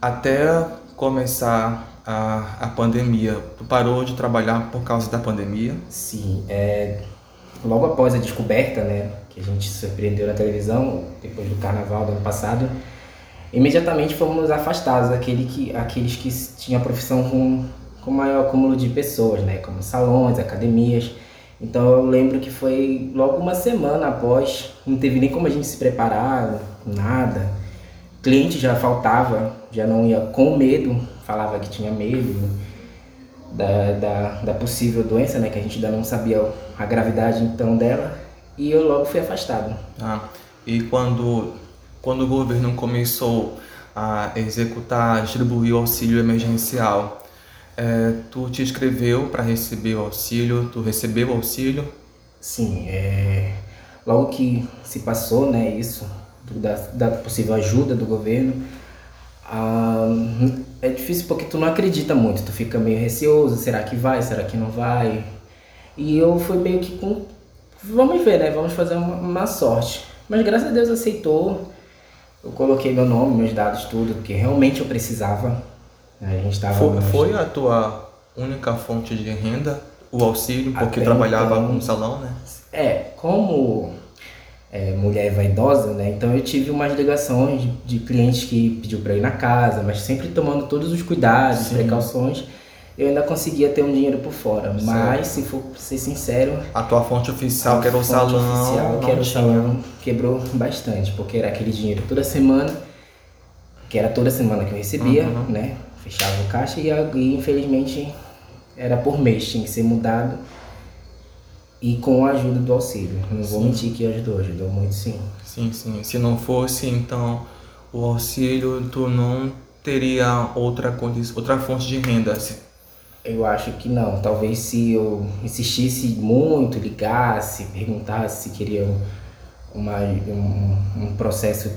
até começar a, a pandemia. Tu parou de trabalhar por causa da pandemia? Sim. É, logo após a descoberta, né, que a gente surpreendeu na televisão, depois do carnaval do ano passado, imediatamente fomos afastados daquele que, aqueles que tinham a profissão com, com maior acúmulo de pessoas, né, como salões, academias. Então eu lembro que foi logo uma semana após, não teve nem como a gente se preparar, nada. Cliente já faltava, já não ia com medo, falava que tinha medo da, da, da possível doença, né, que a gente ainda não sabia a gravidade então dela e eu logo fui afastado. Ah, e quando, quando o governo começou a executar, distribuir o auxílio emergencial, é, tu te inscreveu para receber o auxílio, tu recebeu o auxílio? Sim, é, logo que se passou né, isso, da, da possível ajuda do governo, ah, é difícil porque tu não acredita muito, tu fica meio receoso, será que vai, será que não vai? E eu fui meio que com, vamos ver, né, vamos fazer uma, uma sorte. Mas graças a Deus aceitou, eu coloquei meu nome, meus dados, tudo, porque realmente eu precisava. A gente tava Foi, foi a tua única fonte de renda, o auxílio, porque trabalhava então- no salão, né? É, como é, mulher vaidosa, né? Então eu tive umas ligações de, de clientes que pediu para ir na casa, mas sempre tomando todos os cuidados, Sim. precauções. Eu ainda conseguia ter um dinheiro por fora, mas se for ser sincero, A tua fonte oficial, que era o fonte salão, oficial, que era o salão, quebrou bastante, porque era aquele dinheiro toda semana, que era toda semana que eu recebia, Uhum. né? Fechava o caixa e, a- e infelizmente era por mês, tinha que ser mudado. E com a ajuda do auxílio. Não vou Sim. mentir que ajudou, ajudou muito sim. Sim, sim. Se não fosse, então, o auxílio, tu não teria outra, condi- outra fonte de renda. Eu acho que não. Talvez se eu insistisse muito, ligasse, perguntasse se queria uma, um, um processo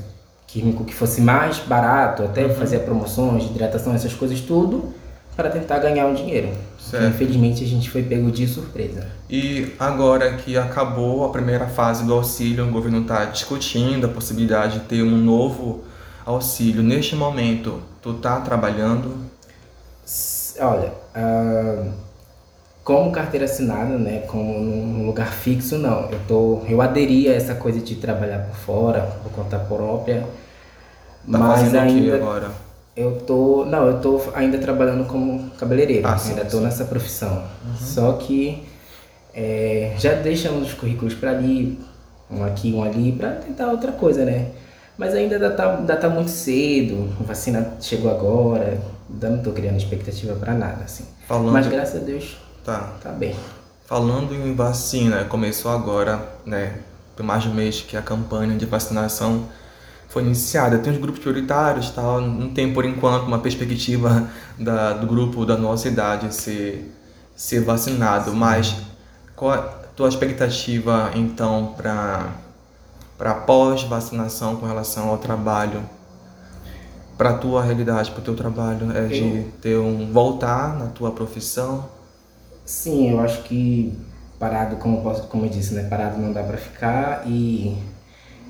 químico que fosse mais barato, até Uhum. fazia promoções de hidratação, essas coisas tudo, para tentar ganhar um dinheiro. Certo. Infelizmente a gente foi pego de surpresa. E agora que acabou a primeira fase do auxílio, o governo está discutindo a possibilidade de ter um novo auxílio. Neste momento, tu tá trabalhando? Olha, ah, como carteira assinada, né, como num lugar fixo, não. Eu tô, eu aderi a essa coisa de trabalhar por fora, por conta própria. Tá mas ainda agora? Eu tô, não, eu tô ainda trabalhando como cabeleireiro, Ah, sim, ainda tô sim. nessa profissão. Só que é, já deixamos os currículos para ali, um aqui, um ali, para tentar outra coisa, né? Mas ainda ainda tá, ainda tá muito cedo, a vacina chegou agora, ainda não tô criando expectativa para nada, assim. Falando, Mas graças a Deus tá. tá bem. Falando em vacina, começou agora, né? Tem mais de um mês que a campanha de vacinação foi iniciada. Tem os grupos prioritários, tal. Não tem por enquanto uma perspectiva da, do grupo da nossa idade ser, ser vacinado. Mas qual a tua expectativa então para para pós-vacinação com relação ao trabalho? Para a tua realidade, para o teu trabalho, é de ter um voltar na tua profissão? Sim, eu acho que parado, como, posso, como eu disse, né? Parado não dá para ficar e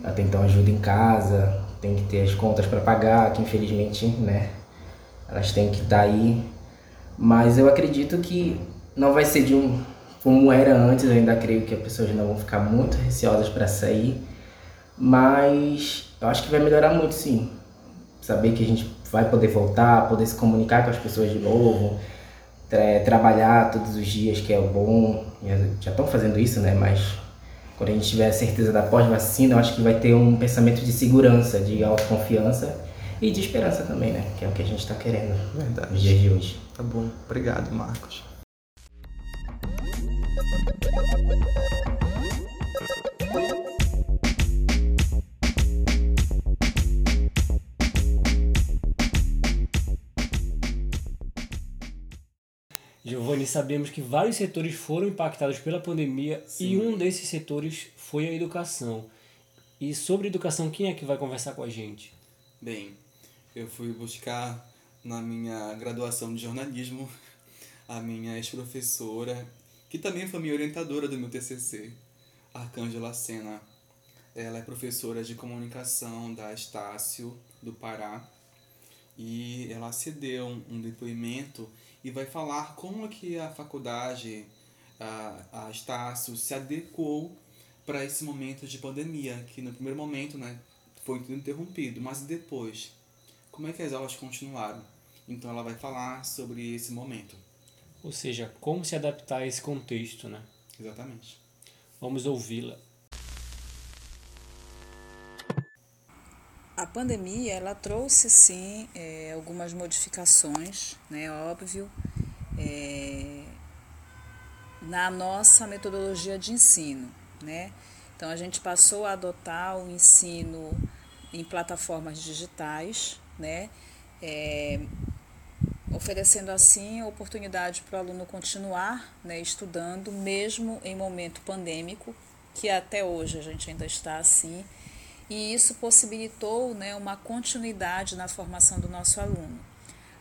até então ajuda em casa, tem que ter as contas para pagar, que infelizmente, né? Elas têm que estar aí. Mas eu acredito que não vai ser de um como era antes, eu ainda creio que as pessoas não vão ficar muito receosas para sair, mas eu acho que vai melhorar muito sim. Saber que a gente vai poder voltar, poder se comunicar com as pessoas de novo, tra- trabalhar todos os dias, que é o bom. Já estão fazendo isso, né? Mas quando a gente tiver a certeza da pós-vacina, eu acho que vai ter um pensamento de segurança, de autoconfiança e de esperança também, né? Que é o que a gente está querendo Verdade. nos dias de hoje. Tá bom, obrigado, Marcos. Giovanni, sabemos que vários setores foram impactados pela pandemia e um desses setores foi a educação. E sobre educação, quem é que vai conversar com a gente? Bem, eu fui buscar na minha graduação de jornalismo a minha ex-professora, que também foi minha orientadora do meu TCC, Arcângela Sena. Ela é professora de comunicação da Estácio, do Pará, e ela cedeu um depoimento e vai falar como é que a faculdade, a, a Estácio, se adequou para esse momento de pandemia, que no primeiro momento, né, foi tudo interrompido, mas depois, como é que as aulas continuaram? Então ela vai falar sobre esse momento. Ou seja, como se adaptar a esse contexto, né? Exatamente. Vamos ouvi-la. A pandemia ela trouxe sim é, algumas modificações, né, óbvio, é, na nossa metodologia de ensino, né? Então a gente passou a adotar o ensino em plataformas digitais, né? É, oferecendo assim oportunidade para o aluno continuar né, estudando, mesmo em momento pandêmico, que até hoje a gente ainda está assim, e isso possibilitou né, uma continuidade na formação do nosso aluno.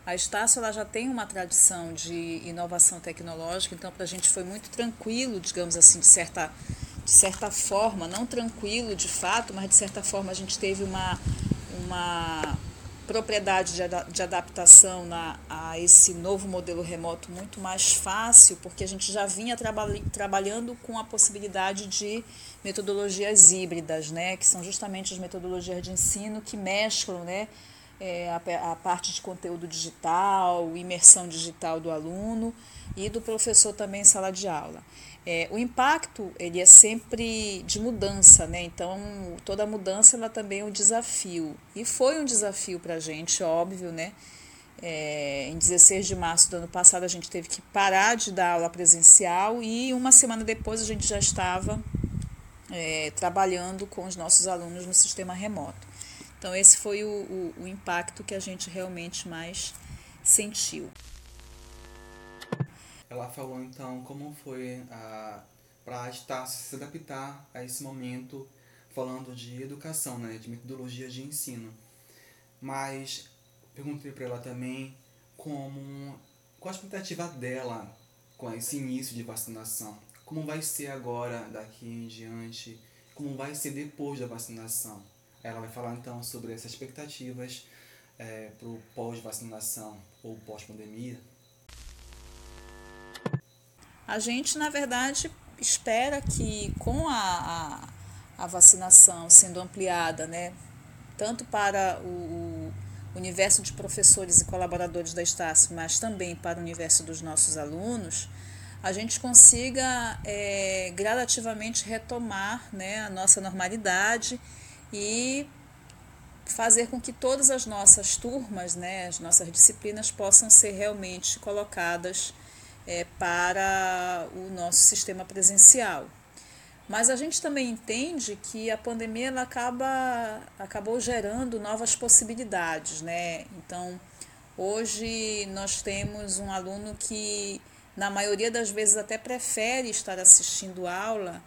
A Estácio ela já tem uma tradição de inovação tecnológica, então para a gente foi muito tranquilo, digamos assim, de certa, de certa forma, não tranquilo de fato, mas de certa forma a gente teve uma, uma propriedade de, de adaptação na, a esse novo modelo remoto muito mais fácil, porque a gente já vinha traba trabalhando com a possibilidade de metodologias híbridas, né, que são justamente as metodologias de ensino que mesclam né, é, a, a parte de conteúdo digital, imersão digital do aluno e do professor também em sala de aula. É, o impacto ele é sempre de mudança, né? Então toda mudança ela também é um desafio e foi um desafio para a gente, óbvio, né? É, em 16 de março do ano passado a gente teve que parar de dar aula presencial e uma semana depois a gente já estava é, trabalhando com os nossos alunos no sistema remoto. Então esse foi o, o, o impacto que a gente realmente mais sentiu. Ela falou então como foi para estar se adaptar a esse momento falando de educação, né, de metodologia de ensino. Mas perguntei para ela também como qual a expectativa dela com esse início de vacinação. Como vai ser agora daqui em diante? Como vai ser depois da vacinação? Ela vai falar então sobre essas expectativas é, para o pós-vacinação ou pós-pandemia. A gente, na verdade, espera que com a, a, a vacinação sendo ampliada, né, tanto para o, o universo de professores e colaboradores da Estácio, mas também para o universo dos nossos alunos, a gente consiga é, gradativamente retomar né, a nossa normalidade e fazer com que todas as nossas turmas, né, as nossas disciplinas possam ser realmente colocadas é, para o nosso sistema presencial. Mas a gente também entende que a pandemia ela acaba, acabou gerando novas possibilidades. Né? Então, hoje nós temos um aluno que, na maioria das vezes, até prefere estar assistindo aula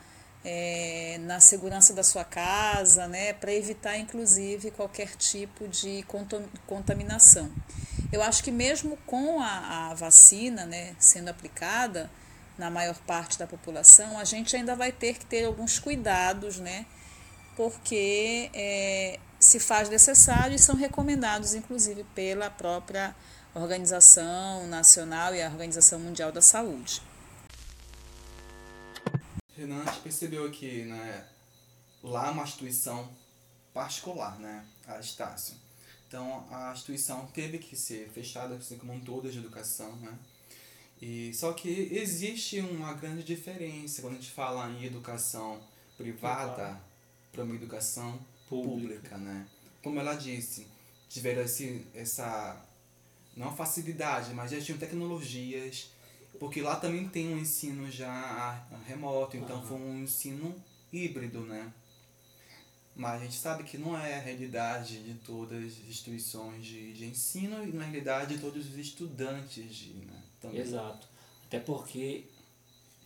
é, na segurança da sua casa, né, para evitar, inclusive, qualquer tipo de contaminação. Eu acho que mesmo com a, a vacina né, sendo aplicada na maior parte da população, a gente ainda vai ter que ter alguns cuidados, né? Porque é, se faz necessário e são recomendados, inclusive, pela própria Organização Nacional e a Organização Mundial da Saúde. Renan, a gente percebeu aqui, né? Lá uma instituição particular, né? A Estácio. Então a instituição teve que ser fechada, assim como um todo de educação, né? E, só que existe uma grande diferença quando a gente fala em educação privada para uma educação pública. pública, né? Como ela disse, tiveram esse, essa, não facilidade, mas já tinham tecnologias, porque lá também tem um ensino já remoto, então uhum. foi um ensino híbrido, né? Mas a gente sabe que não é a realidade de todas as instituições de, de ensino e na realidade de todos os estudantes de, né, também. Exato. Até porque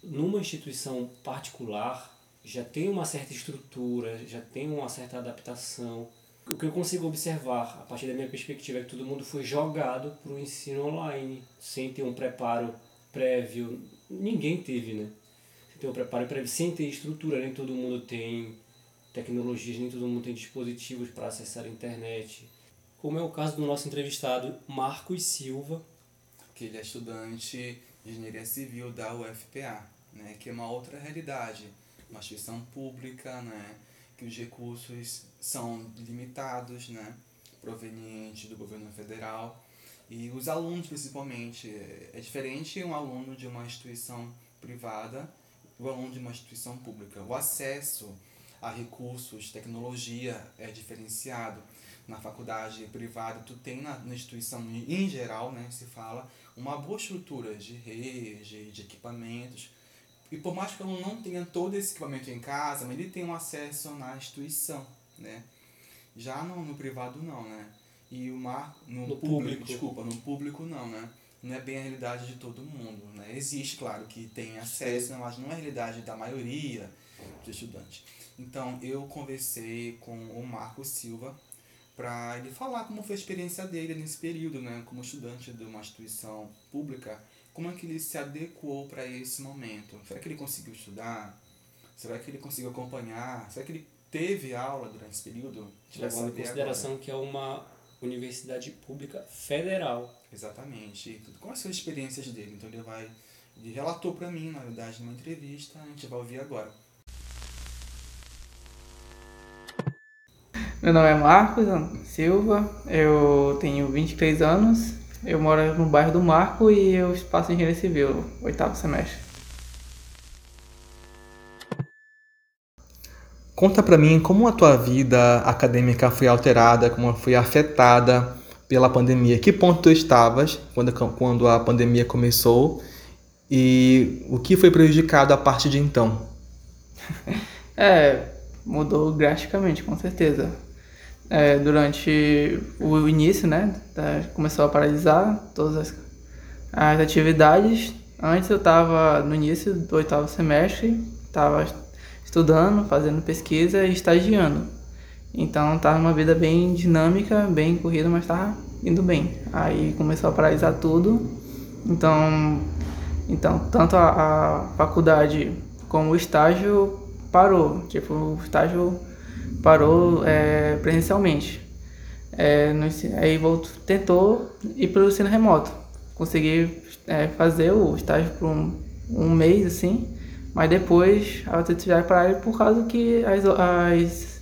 numa instituição particular já tem uma certa estrutura, já tem uma certa adaptação. O que eu consigo observar, a partir da minha perspectiva, é que todo mundo foi jogado para o ensino online, sem ter um preparo prévio. Ninguém teve, né? Sem ter um preparo prévio, sem ter estrutura, nem todo mundo tem tecnologias, nem todo mundo tem dispositivos para acessar a internet. Como é o caso do nosso entrevistado Marcos Silva. Que ele é estudante de engenharia civil da UFPA, né, que é uma outra realidade, uma instituição pública, né, que os recursos são limitados, né, provenientes do governo federal e os alunos principalmente é diferente um aluno de uma instituição privada do aluno de uma instituição pública. O acesso a recursos, tecnologia é diferenciado. Na faculdade privada, tu tem na, na instituição em geral, né, se fala, uma boa estrutura de rede, de equipamentos. E por mais que eu não tenha todo esse equipamento em casa, mas ele tem um acesso na instituição, né? Já no, no privado não, né? E o mar no, no público, público, desculpa, no público não, né? Não é bem a realidade de todo mundo, né? Existe, claro, que tem acesso, mas não é a realidade da maioria de estudante. Então, eu conversei com o Marco Silva para ele falar como foi a experiência dele nesse período, né, como estudante de uma instituição pública, como é que ele se adequou para esse momento. Será que ele conseguiu estudar? Será que ele conseguiu acompanhar? Será que ele teve aula durante esse período? Levando em consideração agora. que é uma universidade pública federal. Exatamente. Quais são as experiências dele? Então ele vai. Ele relatou para mim, na verdade, numa entrevista, a gente vai ouvir agora. Meu nome é Marcos Silva, eu tenho 23 anos, eu moro no bairro do Marco e eu faço engenharia civil, oitavo semestre. Conta pra mim como a tua vida acadêmica foi alterada, como foi afetada pela pandemia. Que ponto tu estavas quando, quando a pandemia começou e o que foi prejudicado a partir de então? [LAUGHS] é, mudou drasticamente, com certeza. É, durante o início, né, começou a paralisar todas as, as atividades. Antes eu estava no início do oitavo semestre, estava estudando, fazendo pesquisa e estagiando. Então estava uma vida bem dinâmica, bem corrida, mas estava indo bem. Aí começou a paralisar tudo. Então, então tanto a, a faculdade como o estágio parou. Tipo, o estágio parou é, presencialmente. É, no, aí voltou, tentou ir para o ensino remoto. Consegui é, fazer o estágio por um, um mês, assim, mas depois a atividade pararam por causa que as, as,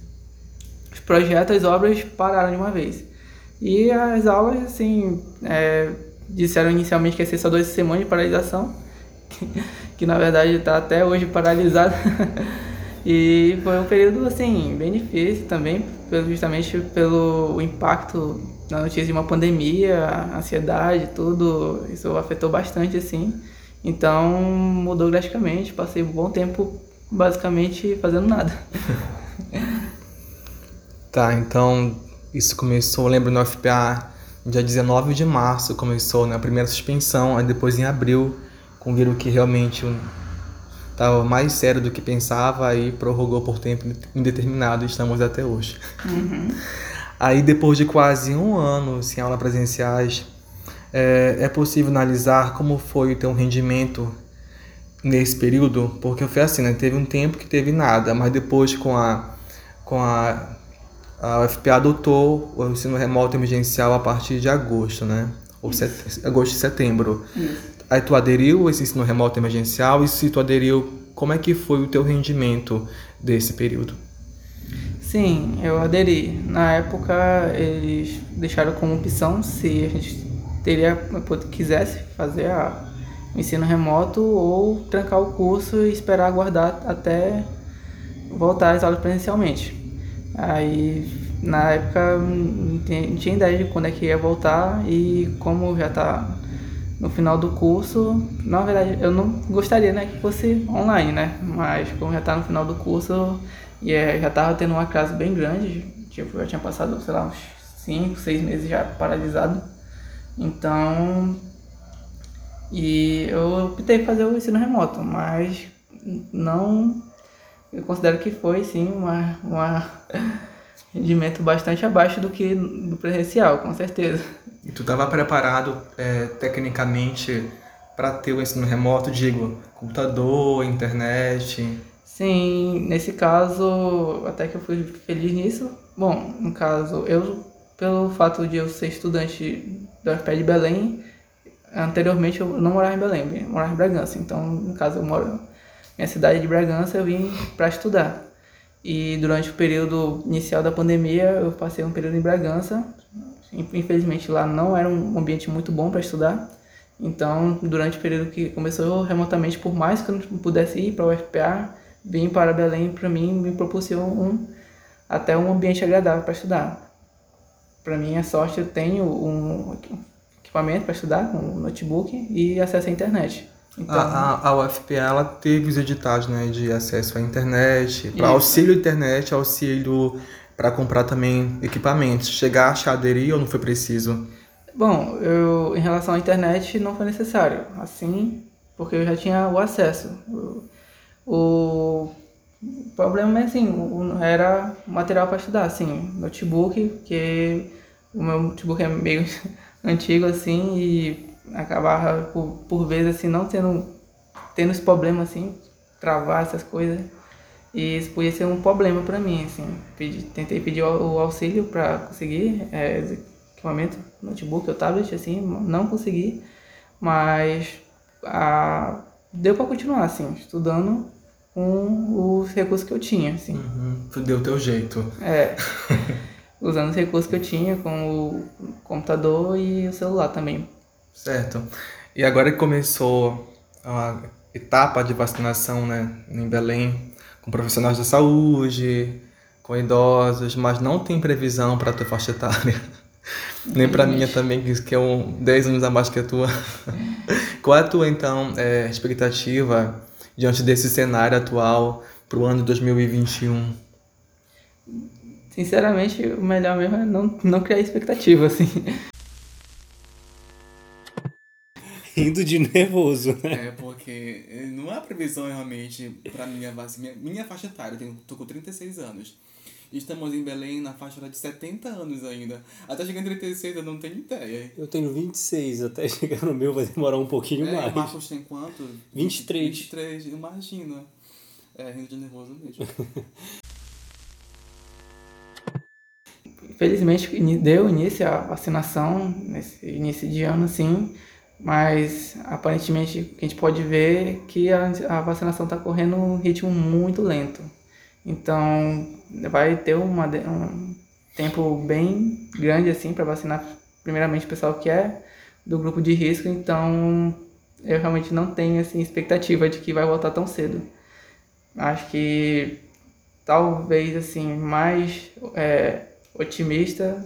os projetos, as obras pararam de uma vez. E as aulas, assim, é, disseram inicialmente que ia ser só duas semanas de paralisação, [LAUGHS] que, que na verdade está até hoje paralisado. [LAUGHS] e foi um período, assim, bem difícil também, justamente pelo impacto na notícia de uma pandemia, ansiedade, tudo, isso afetou bastante, assim. Então mudou drasticamente, passei um bom tempo basicamente fazendo nada. [LAUGHS] tá, então isso começou, lembro no FPA, dia 19 de março começou né, a primeira suspensão, aí depois em abril, com viram que realmente estava mais sério do que pensava, aí prorrogou por tempo indeterminado e estamos até hoje. Uhum. [LAUGHS] Aí depois de quase um ano sem aula presenciais, é, é possível analisar como foi o teu rendimento nesse período? Porque foi assim, né? Teve um tempo que teve nada, mas depois com a, com a, a UFPA adotou o ensino remoto emergencial a partir de agosto, né? Ou set, agosto e setembro. Isso. Aí tu aderiu a esse ensino remoto emergencial e se tu aderiu, como é que foi o teu rendimento desse período? Sim, eu aderi. Na época eles deixaram como opção se a gente teria quisesse fazer a, o ensino remoto ou trancar o curso e esperar aguardar até voltar às aulas presencialmente. Aí na época não tinha ideia de quando é que ia voltar e como já está no final do curso, na verdade eu não gostaria né, que fosse online, né? Mas como já está no final do curso e é, já estava tendo uma classe bem grande, tipo, já tinha passado, sei lá, uns 5, 6 meses já paralisado. Então, e eu optei por fazer o ensino remoto, mas não. Eu considero que foi sim uma, uma rendimento bastante abaixo do que do presencial, com certeza. E tu estava preparado é, tecnicamente para ter o ensino remoto, digo, computador, internet? Sim, nesse caso, até que eu fui feliz nisso. Bom, no caso, eu, pelo fato de eu ser estudante da UFPE de Belém. Anteriormente eu não morava em Belém, eu morava em Bragança. Então, no caso, eu moro minha cidade de Bragança, eu vim para estudar. E durante o período inicial da pandemia, eu passei um período em Bragança. Infelizmente lá não era um ambiente muito bom para estudar. Então, durante o período que começou remotamente, por mais que eu não pudesse ir para o UFPA, vir para Belém para mim me proporcionou um até um ambiente agradável para estudar para minha sorte, eu tenho um equipamento para estudar, um notebook e acesso à internet. Então, a, a, a UFPA ela teve os editais né, de acesso à internet, para auxílio internet, auxílio para comprar também equipamentos. Chegar a aderir ou não foi preciso? Bom, eu, em relação à internet não foi necessário, assim, porque eu já tinha o acesso. O, o O problema é assim, o- era material para estudar, assim, notebook, que o meu notebook é meio [LAUGHS] antigo assim e acabava por, por vezes assim não tendo tendo esse problema assim, travar essas coisas. E isso podia ser um problema para mim, assim. Pedi, tentei pedir o, auxílio para conseguir é, equipamento, notebook ou tablet, assim, não consegui, mas a, deu para continuar, assim, estudando com os recursos que eu tinha, assim. Uhum. Deu o teu jeito. É. [LAUGHS] Usando os recursos que eu tinha, com o computador e o celular também. Certo. E agora que começou a etapa de vacinação, né, em Belém, com profissionais da saúde, com idosos, mas não tem previsão para a tua faixa etária. [LAUGHS] Nem para minha também, que é um 10 anos a mais que a tua. [LAUGHS] Qual é a tua, então, é, expectativa diante desse cenário atual para o ano de 2021? Sinceramente, o melhor mesmo é não, não criar expectativa, assim. Rindo de nervoso, né? É, porque não há previsão realmente para minha, minha minha faixa etária. Eu tenho, tô com 36 anos. Estamos em Belém na faixa de 70 anos ainda. Até chegar em 36 eu não tenho ideia. Eu tenho 26, até [LAUGHS] chegar no meu vai demorar um pouquinho É, mais. o Marcos tem quanto? 23. 23, imagina. É, rindo de nervoso mesmo. Infelizmente, ini- deu início à vacinação nesse início de ano, sim, mas aparentemente a gente pode ver é que a, a vacinação está correndo num ritmo muito lento. Então, vai ter uma, um tempo bem grande assim para vacinar, primeiramente o pessoal que é do grupo de risco, então eu realmente não tenho assim, expectativa de que vai voltar tão cedo. Acho que talvez assim mais é, otimista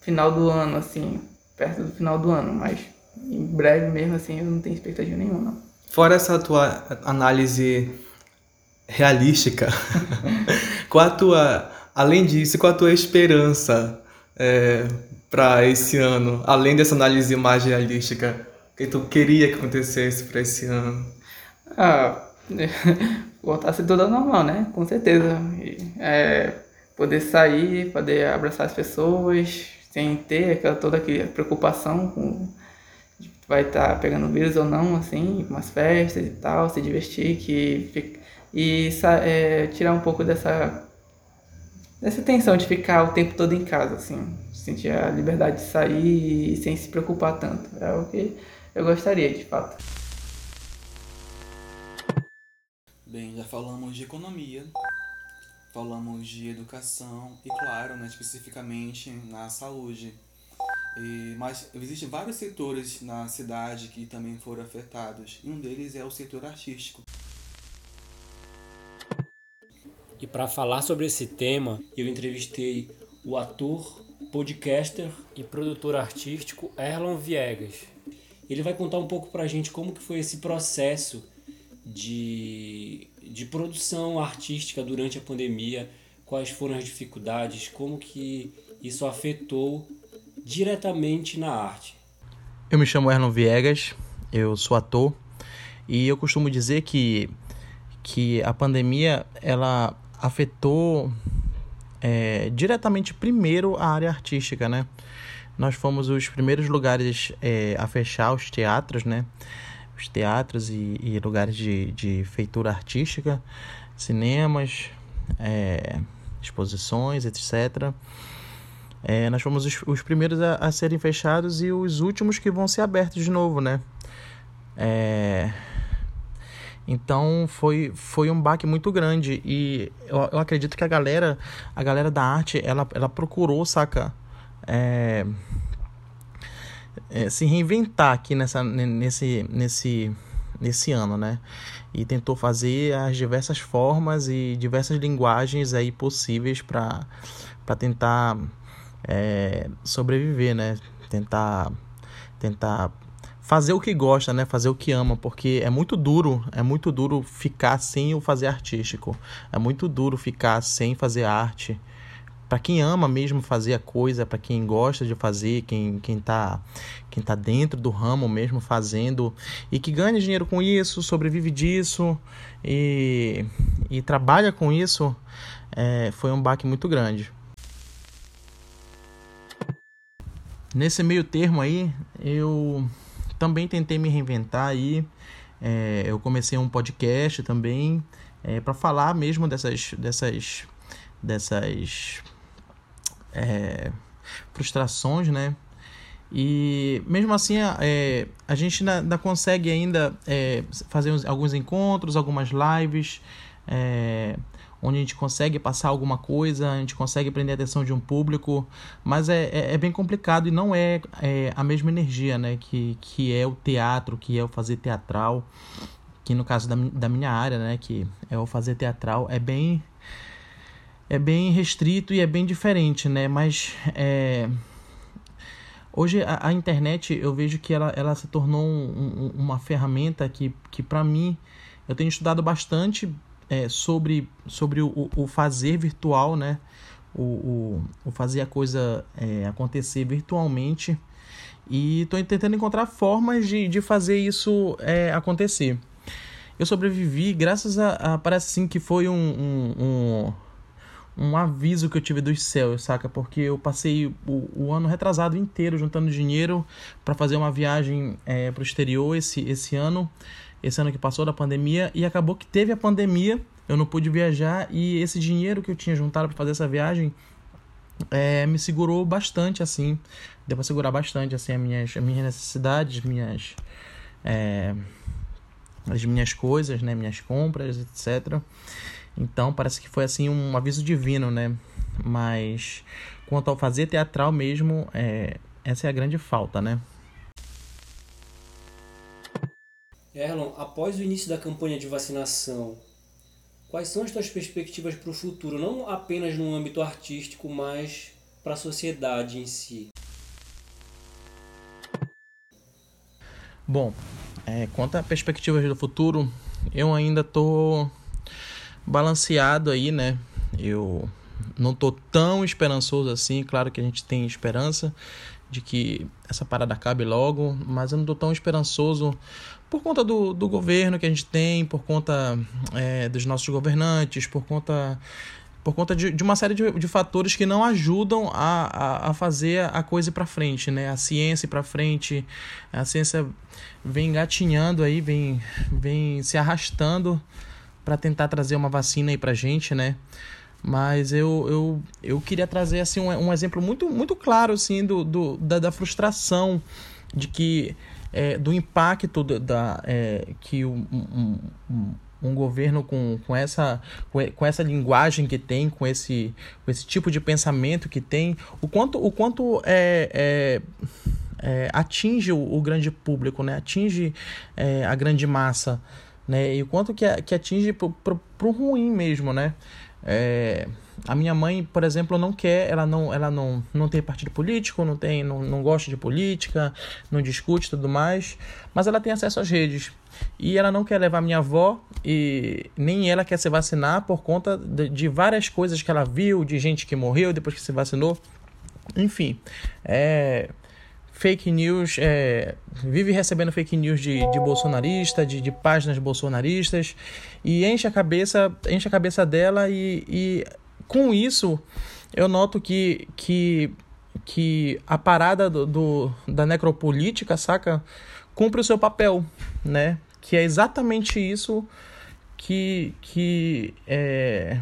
final do ano assim perto do final do ano mas em breve mesmo assim eu não tenho expectativa nenhuma não. Fora essa tua análise realística, [LAUGHS] qual a tua, além disso, qual a tua esperança para esse ano, além dessa análise mais realística, o que tu queria que acontecesse para esse ano? ah [LAUGHS] voltar a ser tudo normal né com certeza E, é, poder sair poder abraçar as pessoas sem ter aquela toda aquela preocupação com vai estar pegando vírus ou não assim umas festas e tal se divertir que e é, tirar um pouco dessa dessa tensão de ficar o tempo todo em casa assim sentir a liberdade de sair e sem se preocupar tanto é o que eu gostaria de fato Bem, já falamos de economia, falamos de educação e, claro, né, especificamente na saúde. E, mas existem vários setores na cidade que também foram afetados. E um deles é o setor artístico. E para falar sobre esse tema, eu entrevistei o ator, podcaster e produtor artístico Erlon Viegas. Ele vai contar um pouco pra gente como que foi esse processo de, de produção artística durante a pandemia, quais foram as dificuldades, como que isso afetou diretamente na arte. Eu me chamo Erlon Viegas, eu sou ator e eu costumo dizer que, que a pandemia ela afetou é, diretamente primeiro a área artística, né? Nós fomos os primeiros lugares é, a fechar os teatros, né? Os teatros e, e lugares de, de feitura artística, cinemas, é, exposições, etc. É, nós fomos os, os primeiros a, a serem fechados e os últimos que vão ser abertos de novo, né? É, então foi, foi um baque muito grande e eu, eu acredito que a galera a galera da arte ela, ela procurou saca é, é, se reinventar aqui nessa nesse nesse nesse ano né e tentou fazer as diversas formas e diversas linguagens aí possíveis para para tentar é, sobreviver né tentar tentar fazer o que gosta, né? Fazer o que ama, porque é muito duro, é muito duro ficar sem o fazer artístico. É muito duro ficar sem fazer arte para quem ama mesmo fazer a coisa, para quem gosta de fazer, quem, quem, tá, quem tá dentro do ramo mesmo fazendo e que ganha dinheiro com isso, sobrevive disso e, e trabalha com isso, é, foi um baque muito grande. Nesse meio termo aí, eu também tentei me reinventar aí. É, eu comecei um podcast também é, para falar mesmo dessas, dessas, dessas é, frustrações, né? E mesmo assim, é, a gente ainda, ainda consegue ainda é, fazer uns, alguns encontros, algumas lives, é, onde a gente consegue passar alguma coisa, a gente consegue prender a atenção de um público, mas é, é, é bem complicado e não é, é, a mesma energia né, que, que é o teatro, que é o fazer teatral, que no caso da, da minha área, né, que é o fazer teatral, é bem é bem restrito e é bem diferente, né? Mas é, hoje a, a, internet eu vejo que ela, ela se tornou um, um, uma ferramenta que, que para mim eu tenho estudado bastante é, sobre, sobre o, o fazer virtual, né? O, o, o fazer a coisa é, acontecer virtualmente e estou tentando encontrar formas de, de fazer isso é, acontecer. Eu sobrevivi graças a, a parece assim que foi um, um, um um aviso que eu tive dos céus, saca? Porque eu passei o, o ano retrasado inteiro juntando dinheiro para fazer uma viagem é, para o exterior esse, esse ano, esse ano que passou da pandemia, e acabou que teve a pandemia, eu não pude viajar, e esse dinheiro que eu tinha juntado para fazer essa viagem é, me segurou bastante, assim, deu para segurar bastante, assim, as minhas, as minhas necessidades, minhas... É, as minhas coisas, né, minhas compras, etc. Então parece que foi assim um aviso divino, né? Mas quanto ao fazer teatral mesmo, é, essa é a grande falta, né? Erlon, após o início da campanha de vacinação, quais são as tuas perspectivas para o futuro, não apenas no âmbito artístico, mas para a sociedade em si? Bom, é, quanto a perspectivas do futuro, eu ainda tô balanceado aí, né? Eu não tô tão esperançoso assim, claro que a gente tem esperança de que essa parada acabe logo, mas eu não tô tão esperançoso por conta do, do governo que a gente tem, por conta é, dos nossos governantes, por conta por conta de, de uma série de, de fatores que não ajudam a, a, a fazer a coisa para frente, né? A ciência para frente, a ciência vem engatinhando aí, vem, vem se arrastando para tentar trazer uma vacina aí pra gente, né? Mas eu, eu, eu queria trazer assim um, um exemplo muito, muito claro assim do, do da, da frustração de que é, do impacto da é, que um, um, um, governo com, com, essa, com essa linguagem que tem, com esse, com esse tipo de pensamento que tem, o quanto, o quanto é, é, é atinge o, o, grande público, né? atinge é, a grande massa né? E o quanto que, que atinge pro, pro ruim mesmo, né? A minha mãe, por exemplo, não quer, ela não, ela não, não tem partido político, não tem, não, não gosta de política, não discute tudo mais, mas ela tem acesso às redes. E ela não quer levar minha avó e nem ela quer se vacinar por conta de, de várias coisas que ela viu, de gente que morreu depois que se vacinou. Enfim, é, fake news, é, vive recebendo fake news de, de bolsonarista, de, de páginas bolsonaristas, e enche a cabeça, enche a cabeça dela, e, e com isso eu noto que, que, que a parada do, do, da necropolítica, saca, cumpre o seu papel, né? Que é exatamente isso que, que é,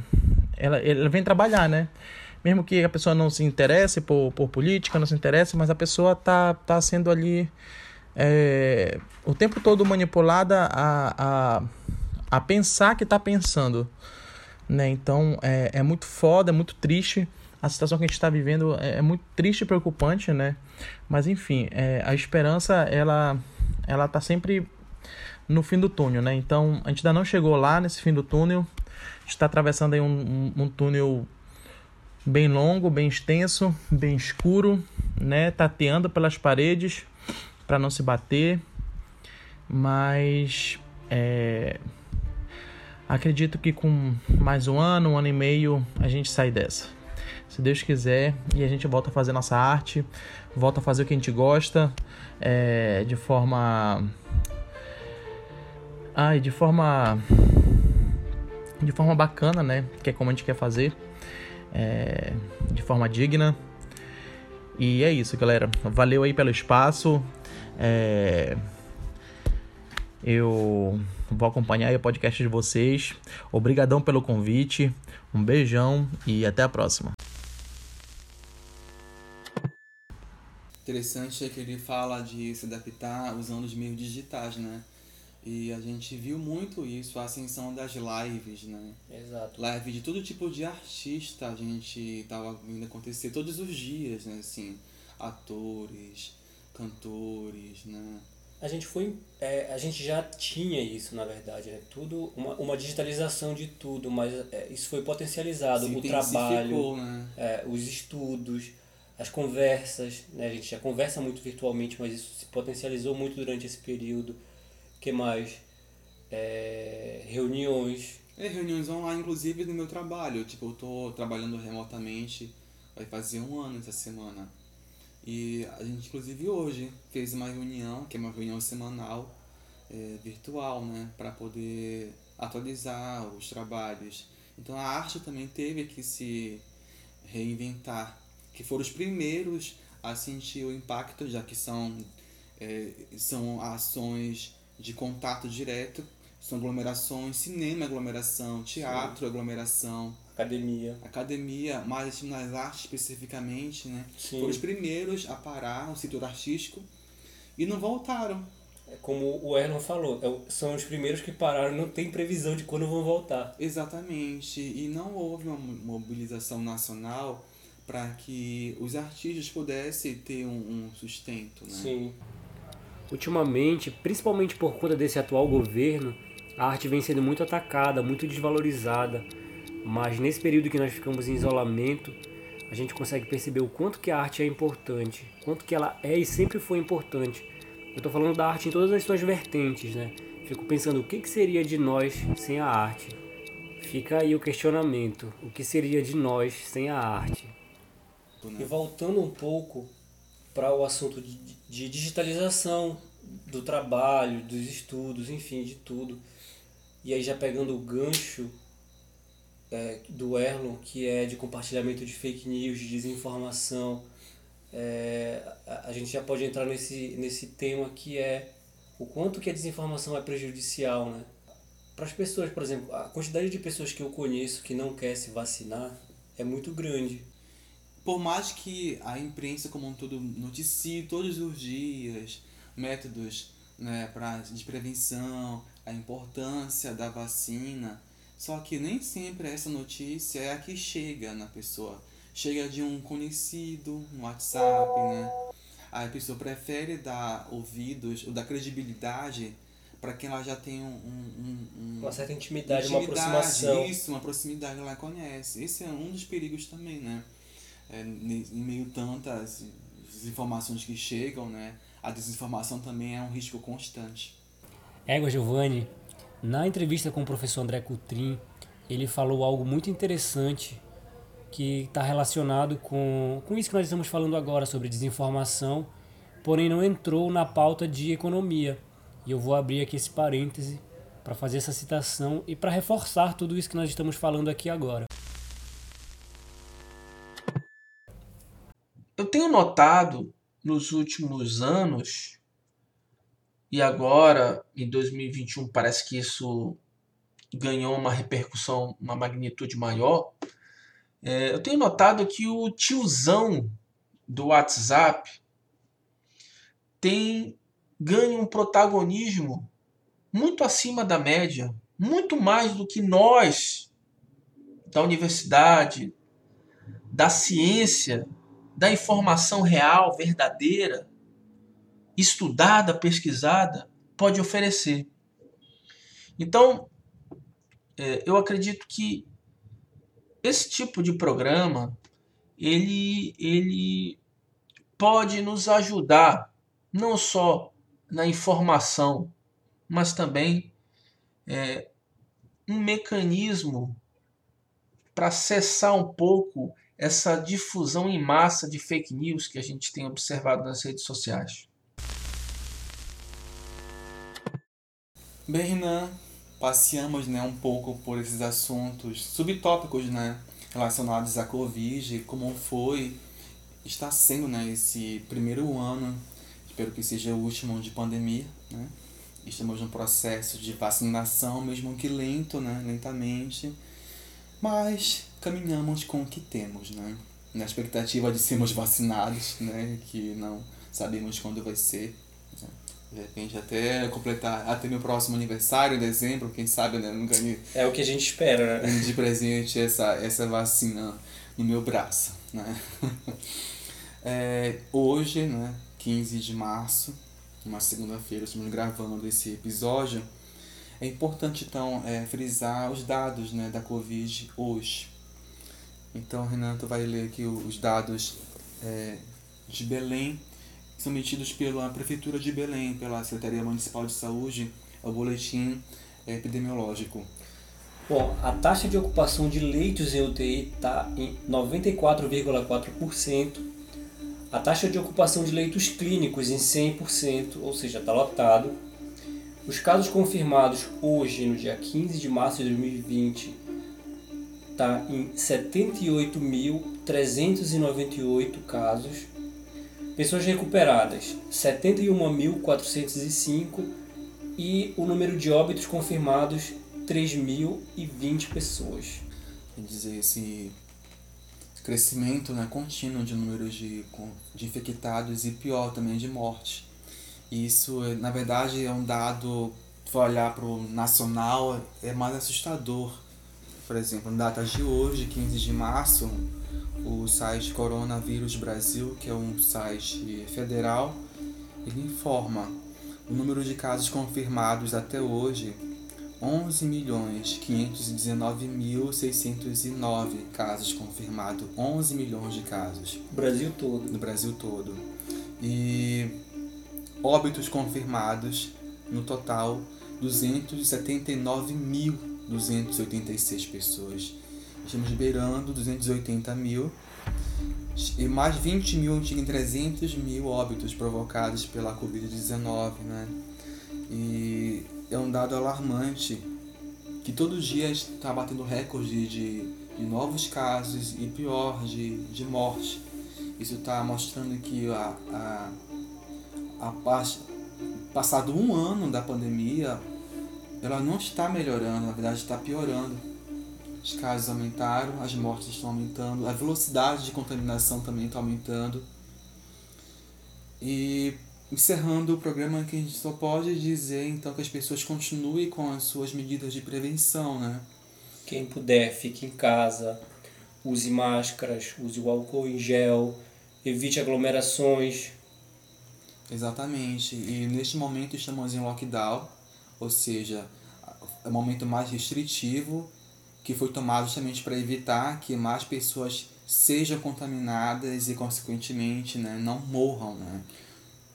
ela, ela vem trabalhar, né? mesmo que a pessoa não se interesse por, por política, não se interesse, mas a pessoa tá, tá sendo ali é, o tempo todo manipulada a, a, a pensar que está pensando. Né? Então é, é muito foda, é muito triste. A situação que a gente está vivendo é, é, muito triste e preocupante, né? Mas enfim, é, a esperança ela ela tá sempre no fim do túnel, né? Então a gente ainda não chegou lá nesse fim do túnel. A gente está atravessando aí um, um, um túnel bem longo, bem extenso, bem escuro, né? Tateando pelas paredes para não se bater, mas é, acredito que com mais um ano, um ano e meio, a gente sai dessa. se Deus quiser, e a gente volta a fazer nossa arte, volta a fazer o que a gente gosta, é, de forma. Ai, de forma. De forma bacana, né? Que é como a gente quer fazer. É, de forma digna. E é isso, galera. Valeu aí pelo espaço. É... Eu vou acompanhar o podcast de vocês. Obrigadão pelo convite. Um beijão e até a próxima. Interessante é que ele fala de se adaptar usando os meios digitais, né? E a gente viu muito isso, a ascensão das lives, né? Exato. Live de todo tipo de artista a gente tava vendo acontecer todos os dias, né? Assim, atores, cantores, né? A gente foi. É, a gente já tinha isso, na verdade, né? Tudo, uma, uma digitalização de tudo, mas é, isso foi potencializado. Se o trabalho, né? é, os estudos, as conversas, né? A gente já conversa muito virtualmente, mas isso se potencializou muito durante esse período. que mais? É, reuniões. É, reuniões online, inclusive, no meu trabalho. Tipo, eu tô trabalhando remotamente, vai fazer um ano essa semana. E a gente, inclusive, hoje fez uma reunião, que é uma reunião semanal, é, virtual, né? Para poder atualizar os trabalhos. Então a arte também teve que se reinventar, que foram os primeiros a sentir o impacto, já que são, é, são ações de contato direto, são aglomerações, cinema é aglomeração, teatro é aglomeração, Academia. academia, mas assim, nas artes especificamente, né? Sim. Foram os primeiros a parar o setor artístico e não voltaram. É Como o Erlon falou, é são os primeiros que pararam, não tem previsão de quando vão voltar. Exatamente, e não houve uma mo- mobilização nacional para que os artistas pudessem ter um, um sustento, né? Sim. Ultimamente, principalmente por conta desse atual governo, a arte vem sendo muito atacada, muito desvalorizada. Mas nesse período que nós ficamos em isolamento, a gente consegue perceber o quanto que a arte é importante, quanto que ela é e sempre foi importante. Eu tô falando da arte em todas as suas vertentes, né? Fico pensando o que, que seria de nós sem a arte. Fica aí o questionamento: o que seria de nós sem a arte? E voltando um pouco para o assunto de, de digitalização do trabalho, dos estudos, enfim, de tudo. E aí já pegando o gancho é, do Erlon, que é de compartilhamento de fake news, de desinformação, é, a, a gente já pode entrar nesse, nesse tema que é o quanto que a desinformação é prejudicial, né? Para as pessoas, por exemplo, a quantidade de pessoas que eu conheço que não quer se vacinar é muito grande. Por mais que a imprensa como um todo noticie todos os dias métodos né, pra, de prevenção, a importância da vacina, só que nem sempre essa notícia é a que chega na pessoa. Chega de um conhecido no WhatsApp, né? Aí a pessoa prefere dar ouvidos ou dar credibilidade para quem ela já tem um, um, um- Uma certa intimidade, uma aproximação. Isso, uma proximidade, ela conhece. Esse é um dos perigos também, né? É, em meio tantas informações que chegam, né? A desinformação também é um risco constante. Égua Giovanni, na entrevista com o professor André Coutrin, ele falou algo muito interessante que está relacionado com, com isso que nós estamos falando agora sobre desinformação, porém não entrou na pauta de economia. E eu vou abrir aqui esse parêntese para fazer essa citação e para reforçar tudo isso que nós estamos falando aqui agora. Eu tenho notado nos últimos anos, e agora em 2021 parece que isso ganhou uma repercussão, uma magnitude maior. é, eu tenho notado que o tiozão do WhatsApp tem ganho um protagonismo muito acima da média, muito mais do que nós da universidade, da ciência, da informação real, verdadeira, estudada, pesquisada, pode oferecer. Então, é, eu acredito que esse tipo de programa ele, ele pode nos ajudar não só na informação, mas também é, um mecanismo para cessar um pouco essa difusão em massa de fake news que a gente tem observado nas redes sociais? Bem, Renan, passeamos né, um pouco por esses assuntos subtópicos né, relacionados à Covid, como foi, está sendo né, esse primeiro ano, espero que seja o último de pandemia. Né? Estamos num processo de vacinação, mesmo que lento, né, lentamente, mas caminhamos com o que temos, né? na expectativa de sermos vacinados, né, que não sabemos quando vai ser. De repente até completar, até meu próximo aniversário, em dezembro, quem sabe, né? Não ganhe. É o que a gente espera, né? [LAUGHS] De presente essa, essa vacina no meu braço, né? [LAUGHS] É, hoje, né? 15 de março, uma segunda-feira, estamos gravando esse episódio. É importante, então, é, frisar os dados né, da Covid hoje. Então, Renato vai ler aqui os dados é, de Belém são emitidos pela Prefeitura de Belém, pela Secretaria Municipal de Saúde, ao boletim epidemiológico. Bom, a taxa de ocupação de leitos em UTI está em 94,4%, a taxa de ocupação de leitos clínicos em 100%, ou seja, está lotado. Os casos confirmados hoje, no dia 15 de março de 2020, está em 78.398 casos Pessoas recuperadas, 71.405 e o número de óbitos confirmados, 3.020 pessoas. Quer dizer, esse crescimento né, contínuo de números de, de infectados e pior também de morte. Isso, na verdade, é um dado, se olhar para o nacional, é mais assustador. Por exemplo, em datas de hoje, 15 de março, o site Coronavírus Brasil, que é um site federal, ele informa o número de casos confirmados até hoje 11.519.609 casos confirmados, 11 milhões de casos. Brasil todo. No Brasil todo. E óbitos confirmados no total 279.286 pessoas estamos beirando 280 mil e mais 20 mil, 300 mil óbitos provocados pela Covid-19, né? E é um dado alarmante que todos os dias está batendo recorde de, de novos casos e pior, de, de morte. Isso está mostrando que a, a, a, a passado um ano da pandemia, ela não está melhorando, na verdade está piorando os casos aumentaram, as mortes estão aumentando, a velocidade de contaminação também está aumentando. E encerrando o programa que a gente só pode dizer então que as pessoas continuem com as suas medidas de prevenção, né? Quem puder, fique em casa, use máscaras, use o álcool em gel, evite aglomerações. Exatamente. E neste momento estamos em lockdown, ou seja, é um momento mais restritivo que foi tomado justamente para evitar que mais pessoas sejam contaminadas e, consequentemente, né, não morram. Né?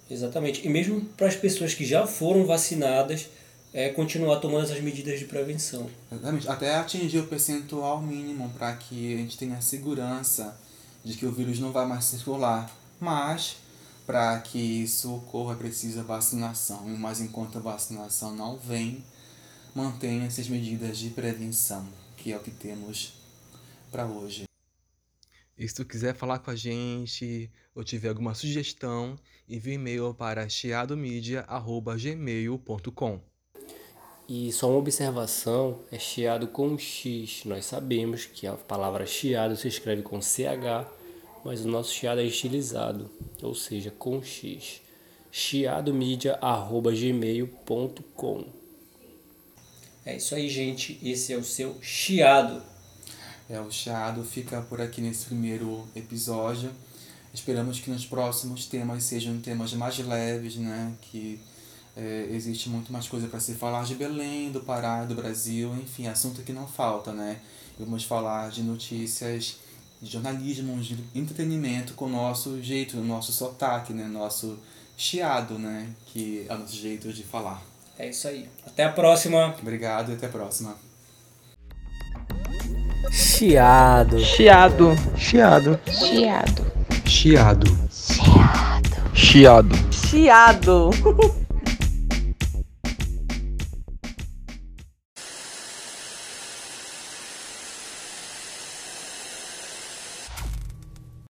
Exatamente. E mesmo para as pessoas que já foram vacinadas, é continuar tomando essas medidas de prevenção. Exatamente. Até atingir o percentual mínimo para que a gente tenha segurança de que o vírus não vai mais circular. Mas, para que isso ocorra, precisa vacinação. Mas enquanto a vacinação não vem, mantenha essas medidas de prevenção que é o que temos para hoje. E se tu quiser falar com a gente ou tiver alguma sugestão, envie e-mail para chiadomedia.gmail.com E só uma observação, é chiado com X. Nós sabemos que a palavra chiado se escreve com CH, mas o nosso chiado é estilizado, ou seja, com X. chiadomedia.gmail.com é isso aí, gente. Esse é o seu Chiado. É, o Chiado fica por aqui nesse primeiro episódio. Esperamos que nos próximos temas sejam temas mais leves, né? Que é, existe muito mais coisa para se falar de Belém, do Pará, do Brasil, enfim, assunto que não falta, né? Vamos falar de notícias, de jornalismo, de entretenimento com o nosso jeito, o nosso sotaque, né? Nosso chiado, né? Que é o nosso jeito de falar. É isso aí. Até a próxima. Obrigado e até a próxima. Chiado. Chiado. Chiado. Chiado. Chiado. Chiado. Chiado. Chiado. [LAUGHS]